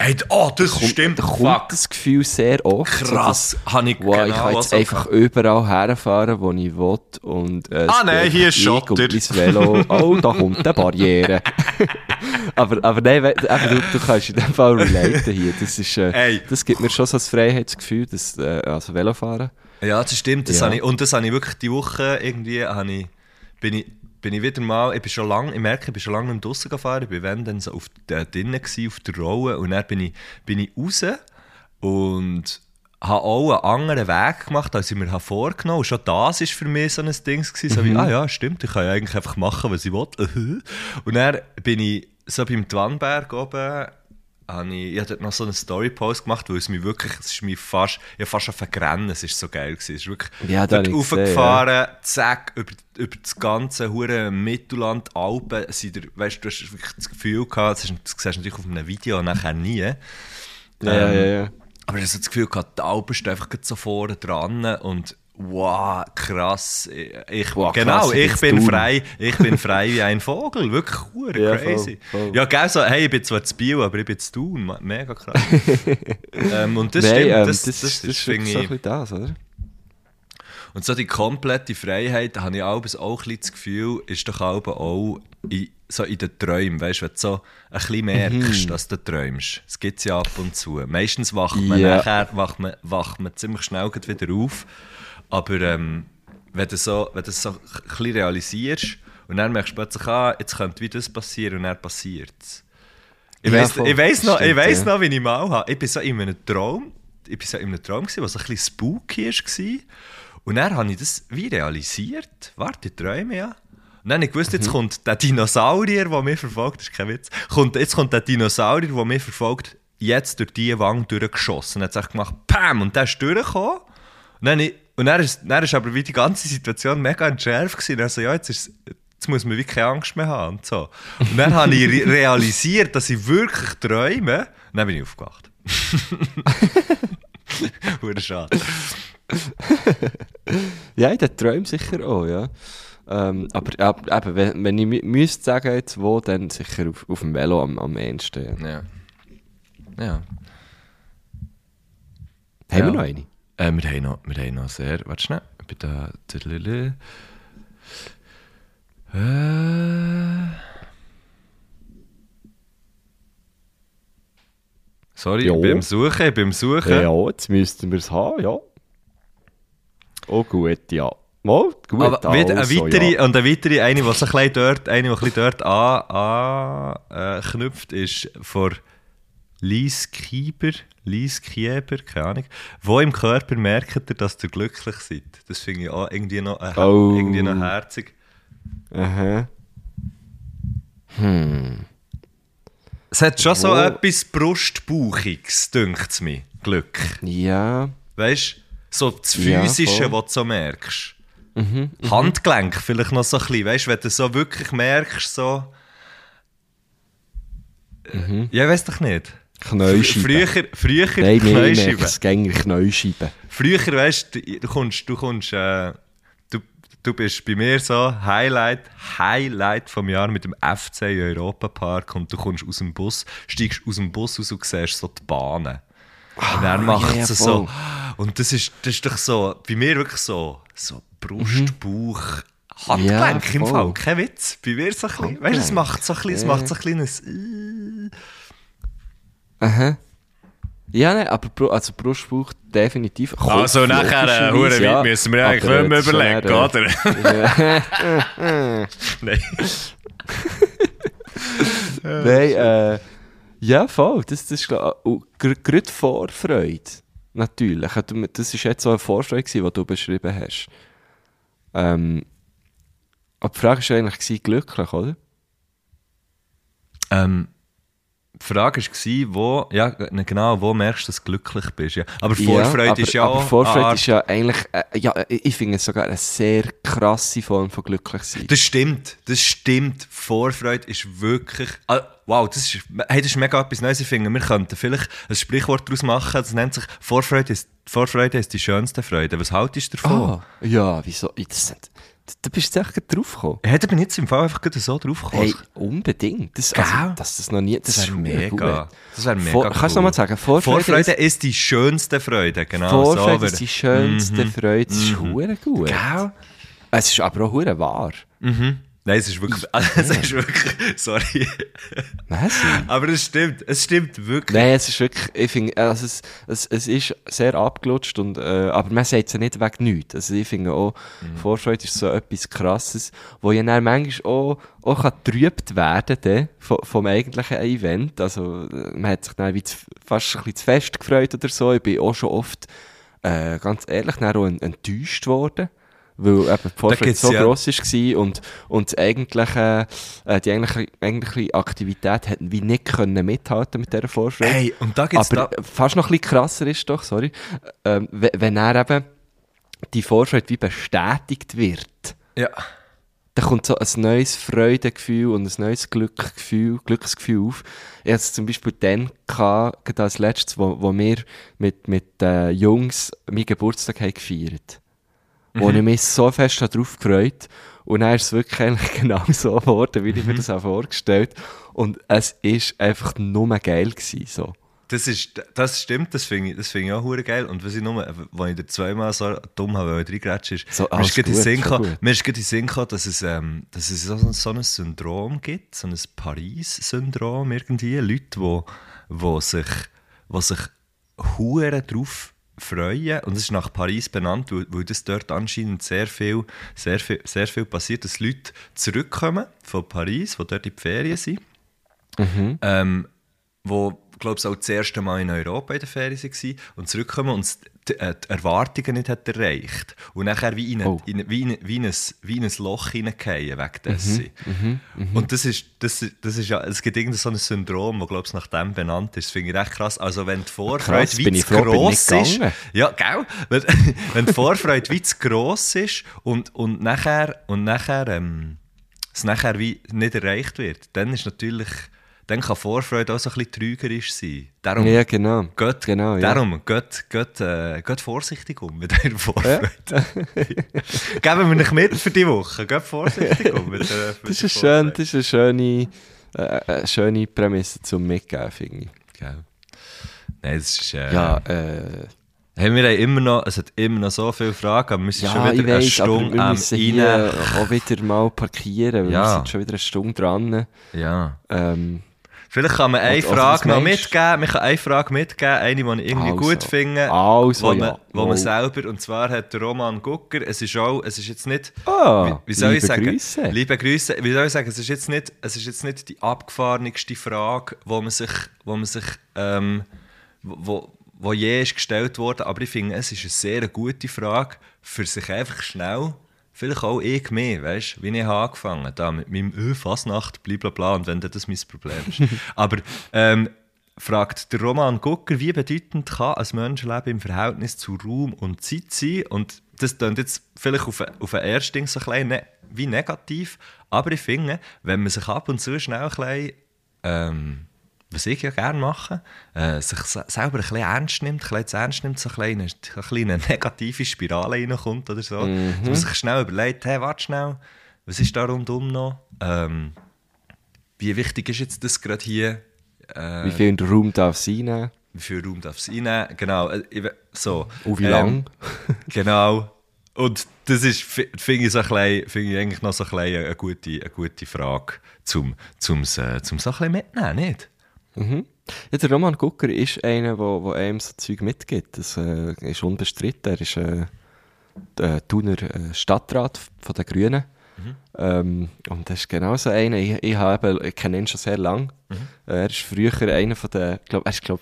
Hey, oh, das kommt, stimmt, da kommt fuck. das Gefühl sehr oft. so Krass, habe ich wow, ich genau kann jetzt einfach gehabt. überall herfahren, wo ich will. Und, äh, Ah, nein, hier ist ich Schotter. mein Velo. Oh, da kommt eine Barriere. aber, aber nein, eben, du, du kannst in dem Fall relaten hier. Das, ist, äh, Ey. das gibt mir schon so ein Freiheitsgefühl, das, äh, also Velofahren. Ja, das stimmt. Das Ja. ich, und das habe ich wirklich die Woche irgendwie, habe ich, bin ich, bin ich wieder mal, ich bin schon lange, ich merke, ich bin schon lange nicht mehr draussen gefahren, ich bin wenn dann so auf der, drinnen gewesen, auf der Rolle und dann bin ich, bin ich raus und habe auch einen anderen Weg gemacht, als ich mir vorgenommen habe. Schon das war für mich so ein Ding, gewesen, so wie, ah ja, stimmt, ich kann ja eigentlich einfach machen, was ich will. und dann bin ich so beim Twanberg oben, habe ich, ich habe dort noch so einen Story-Post gemacht, weil es mich wirklich, es ist mich fast, ich habe fast vergrennen, es ist so geil gewesen. Es ist wirklich Ja, dort raufgefahren, zack, über, über das ganze hure Mittelland, Alpen, sind der, weißt, du hast wirklich das Gefühl gehabt, das, ist, das siehst du natürlich auf einem Video nachher nie, Ja, ja, ja, ja. aber ich habe so das Gefühl gehabt, die Alpen stehen einfach so vorne dran und wow, krass. Ich, Wow, genau, krass, ich bin frei, ich bin frei wie ein Vogel, wirklich hure Ja, crazy. voll, voll. Ja, gell, so, hey, ich bin zwar zu Bio, aber ich bin zu Thun, ma- mega krass. ähm, und das Nein, stimmt, ähm, das, das, das, das, ist so ein bisschen das, oder? und so die komplette Freiheit, da habe ich auch, auch ein bisschen das Gefühl, ist doch auch, in, so in den Träumen, weißt du, wenn du so ein bisschen merkst, dass du träumst. Das gibt es ja ab und zu. Meistens wacht man Ja. nachher wacht man, wacht man ziemlich schnell wieder auf. Aber ähm, wenn du so, wenn du so ein bisschen realisierst und dann merkst du plötzlich, ah, jetzt könnte wie das passieren und dann passiert es. Ich Ja, ich weiss noch, ich Stimmt, weiss ja. noch, wie ich mal habe. Ich bin so in einem Traum, ich bin so in einem Traum was so ein bisschen spooky war. Und dann habe ich das wie realisiert. Warte, ich träume ja. Und dann habe ich gewusst, Mhm. jetzt kommt der Dinosaurier, der mich verfolgt, das ist kein Witz, kommt, jetzt kommt der Dinosaurier, der mich verfolgt, jetzt durch diese Wange durchgeschossen. Und dann hat es gemacht, PAM! Und der ist durchgekommen. Und dann, ich- und dann ist, dann ist aber wie die ganze Situation mega entschärft gewesen. Also ja, jetzt, ist, jetzt muss man wirklich keine Angst mehr haben und so. Und dann habe ich re realisiert, dass ich wirklich träume. Und dann bin ich aufgewacht. Hure schade. Ja, in den Träumen sicher auch, ja. Ähm, aber ab- eben, wenn, wenn ich mü- müsste sagen, jetzt wo, dann sicher auf, auf dem Velo am, am ehesten. Ja. Ja. Ja. Haben Ja. wir noch eine? Äh, wir, haben noch, wir haben noch sehr. Warte schnell. Ich bin da. Äh. Sorry, Ja. am Suchen, am Suchen. Ja, jetzt müssten wir es haben, ja. Oh gut, ja. Mal, gut, Aber wieder eine also, weitere, ja. und eine weitere, eine, die so ein bisschen dort, eine, die ein bisschen dort an, an, äh, knüpft, ist vor Lies Kieber, Lies Kieber, keine Ahnung. Wo im Körper merkt ihr, dass ihr glücklich seid? Das finde ich auch irgendwie noch, äh, Oh. irgendwie noch herzig. Aha. Es hat schon so Wo- etwas Brustbauchiges, dünkt es mir. Glück. Ja. Weißt du, so das Ja, Physische. Mhm, was du so merkst. Handgelenk vielleicht noch so ein bisschen, weißt du, wenn du so wirklich merkst, so. Mhm. Ja, weiß doch nicht. Knäuscheiben. Früher, früher Nein, nein, Knäuscheiben. es gänger Knäuscheiben. Früher, weißt du, du kommst, du kommst, äh, du, du bist bei mir so Highlight, Highlight vom Jahr mit dem FC in Europa Park und du kommst aus dem Bus, steigst aus dem Bus raus und siehst so die Bahnen. Und dann macht ja, ja, es so. Und das ist, das ist doch so, bei mir wirklich so, so Brust, Bauch, Handgelenk Ja, im. Fall, kein Witz. Bei mir so ein bisschen, weißt du, es macht so ein bisschen, es macht so ein kleines, äh, Aha. Ja, nein, aber also Brustbauch definitiv. Also Kopf, nachher, äh, hure ja. weit müssen wir eigentlich nicht mehr überlegen, oder? Nein. Nein, äh, ja, voll. Das, das ist klar. Gerade Vorfreude. Natürlich. Das war jetzt so eine Vorfreude, die du beschrieben hast. Ähm, aber die Frage war eigentlich glücklich, oder? Ähm, Frage war, wo, ja, genau, wo merkst du, dass du glücklich bist. Ja. Aber Vorfreude aber, ist ja aber. Vorfreude Art- ist ja eigentlich, äh, ja, ich finde es sogar eine sehr krasse Form von glücklich sein. Das stimmt, das stimmt. Vorfreude ist wirklich. Ah, wow, das ist, hey, das ist mega etwas Neues. Ich finde, wir könnten vielleicht ein Sprichwort daraus machen, das nennt sich Vorfreude ist, Vorfreude ist die schönste Freude. Was haltest du davon? Ah, ja, wieso? Das, sind- da bist du echt gerade drauf gekommen. Hätte man jetzt im Fall einfach so drauf gekommen? Hey, unbedingt. Das, also, dass das noch nie. Das, das ist wäre mega. Gut. Das wäre mega. Vor, Kannst du cool. nochmal sagen? Vorfreude, Vorfreude ist, ist, die schönste Freude, genau. Vorfreude so ist die schönste Freude. Das ist hure gut. Gell? Es ist aber auch wahr. Nein, es ist wirklich. Es ist wirklich. Sorry. Was? Aber es stimmt. Es stimmt wirklich. Nein, es ist wirklich, ich finde, also es, es, es ist sehr abgelutscht, und, äh, aber man sagt es ja nicht wegen nichts. Also ich finde auch, Vorfreude ist so etwas Krasses, wo ja dann manchmal auch, auch kann getrübt werden dann vom, vom eigentlichen Event. Also äh, man hat sich dann wie zu, fast ein bisschen zu fest gefreut oder so. Ich bin auch schon oft, äh, ganz ehrlich, dann auch ent- enttäuscht worden. Weil eben die Vorfreude so ja- gross war und, und das eigentliche, äh, die eigentliche, eigentliche Aktivität hätten wie nicht können mithalten mit dieser Vorfreude. Hey, und da gibt's Aber da. fast noch ein bisschen krasser ist doch, sorry, ähm, we- wenn er eben die Vorfreude wie bestätigt wird, Ja. dann kommt so ein neues Freudegefühl und ein neues Glückgefühl, Glücksgefühl auf. Ich hatte es zum Beispiel dann gehabt, als letztes, wo, wo wir mit, mit äh, Jungs meinen Geburtstag haben gefeiert Wo ich mich so fest darauf gefreut und dann ist es wirklich eigentlich genau so geworden, wie ich mir das auch vorgestellt Und es ist einfach nur geil gewesen, so. Das, ist, das stimmt, das finde ich, das find ich auch hure geil. Und was ich nur, wenn ich dir zweimal so dumm habe, weil ich reingrätscht ist, So, mir ist gerade in Sinn gekommen- dass es, ähm, dass es so, so ein Syndrom gibt, so ein Paris-Syndrom irgendwie. Leute, wo, wo sich, wo sich hure drauf freuen. Und es ist nach Paris benannt, weil, weil das dort anscheinend sehr viel, sehr, viel, sehr viel passiert, dass Leute zurückkommen von Paris, die dort in die Ferien sind ähm, wo glaube ich auch das erste Mal in Europa in der Ferien waren und zurückkommen und die, äh, die Erwartungen nicht hat erreicht und nachher wie in, ein- Oh. in, wie in, wie in, ein, wie in ein Loch hineingehen wegen dessen. Mhm, Und das ist, das, das ist ja, es gibt irgendein so ein Syndrom, das glaube ich nach dem benannt ist. Das finde ich recht krass. Also wenn die Vorfreude Krass, wie zu froh, gross ist, ja, gell? Wenn, wenn die Vorfreude wie zu gross ist und, und nachher, und nachher, ähm, es nachher wie nicht erreicht wird, dann ist natürlich, dann kann Vorfreude auch so ein bisschen trügerisch sein. Darum, Ja, genau. geht, genau, ja. darum geht, geht, äh, geht vorsichtig um mit eurer Vorfreude. Geben wir nicht mit für die Woche. Geht vorsichtig um mit der mit Das der ist, schön, Vorfreude. das ist eine schöne, äh, eine schöne Prämisse zum Mitgeben, finde ich. Gell? Nein, das ist, äh, Ja, äh, Hey, wir haben immer noch, es hat immer noch so viele Fragen, aber wir sind ja schon wieder eine weiss, aber Stunde wir müssen rein. hier auch wieder mal parkieren, weil Ja. wir sind schon wieder eine Stunde dran. Ja. Ähm, Vielleicht kann man eine oder Frage noch mitgeben. Man kann eine Frage mitgeben, eine, die ich irgendwie Also. gut finde. Also, wo, man, ja. wo man Wow. selber, und zwar hat der Roman Gucker, es ist auch, es ist jetzt nicht, Ah, wie, wie soll ich liebe sagen? Grüße. Liebe Grüße. Wie soll ich sagen? Es ist jetzt nicht, es ist jetzt nicht die abgefahrenste Frage, wo man sich, wo man sich, ähm, wo, wo je ist gestellt wurde, aber ich finde, es ist eine sehr gute Frage, für sich einfach schnell, vielleicht auch ich mehr, weißt du, wie ich habe angefangen da mit meinem äh, Fasnacht, blablabla, und wenn das mein Problem ist. aber ähm, fragt der Roman Gucker, wie bedeutend kann ein Menschenleben im Verhältnis zu Raum und Zeit sein? Und das klingt jetzt vielleicht auf, auf den ersten Ding so ein bisschen ne, wie negativ, aber ich finde, wenn man sich ab und zu schnell ein bisschen, ähm, was ich ja gerne mache, äh, sich se- selber ein bisschen ernst nimmt, ein bisschen zu ernst nimmt, so ein bisschen in eine, ein bisschen in eine negative Spirale reinkommt oder so, dass man sich schnell überlegt, hey, warte schnell, was ist da rundum noch? Ähm, wie wichtig ist jetzt das gerade hier? Äh, Wie viel Raum darf es einnehmen? wie viel Raum darf es einnehmen? Genau, äh, so. Und wie Ähm, lang? Genau. Und das ist, fi- finde ich, so ein bisschen, finde ich eigentlich noch so ein eine gute, eine gute Frage, zum, zum, äh, zum so ein bisschen mitnehmen, nicht? Ja, der Roman Gucker ist einer, der, der einem so Zeug mitgibt. Das äh, ist unbestritten. Er ist äh, der Thuner äh, Stadtrat von den Grünen. Ähm, und das ist genau so einer. Ich, ich, habe, ich kenne ihn schon sehr lange. Äh, er ist früher einer von den. Ich glaube, er ist, glaub,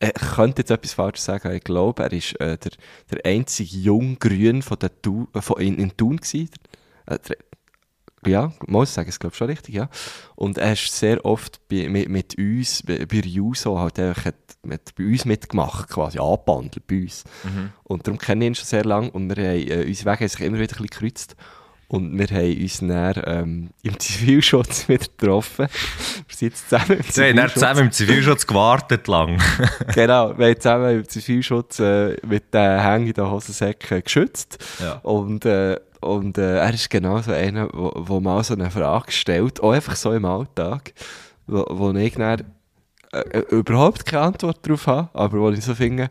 ich könnte jetzt etwas falsch sagen. Ich glaube, er ist äh, der, der einzige Junggrün von der Thu, äh, von, in, in Thun gewesen. Äh, der, ja, muss ich sagen, ist glaube schon richtig, ja. Und er ist sehr oft bei, mit, mit uns, bei, bei Juso, halt einfach hat, hat bei uns mitgemacht, quasi angebandelt bei uns. Und darum kenne ich ihn schon sehr lange und wir haben, äh, unsere Wege haben sich immer wieder ein bisschen gekreuzt. Und wir haben uns dann ähm, im Zivilschutz wieder getroffen. wir sind jetzt zusammen im Sie haben dann Zivilschutz. zusammen im Zivilschutz gewartet lang. genau, wir haben zusammen im Zivilschutz äh, mit den Hängen in den Hosensäcken geschützt. Ja. Und, äh, und äh, er ist genau so einer, wo, wo mal so eine Frage stellt, auch einfach so im Alltag, wo, wo ich dann äh, äh, überhaupt keine Antwort darauf habe, aber wo ich so finde,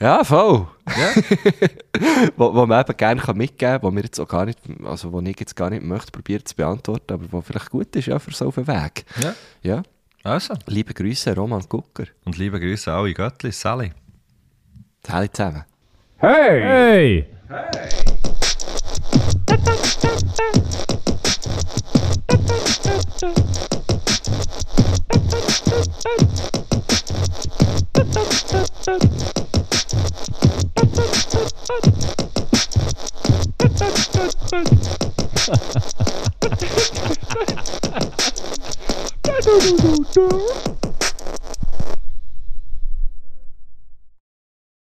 ja, voll. wo, wo man eben gerne kann mitgeben kann, wo mir jetzt auch gar nicht, also wo ich jetzt gar nicht möchte, probieren zu beantworten, aber wo vielleicht gut ist, ja, für so auf den Weg. Ja. Ja. Also. Liebe Grüße, Roman Gucker. Und liebe Grüße alle Göttli, Sally. Alle zusammen. Hey! Do do do do do!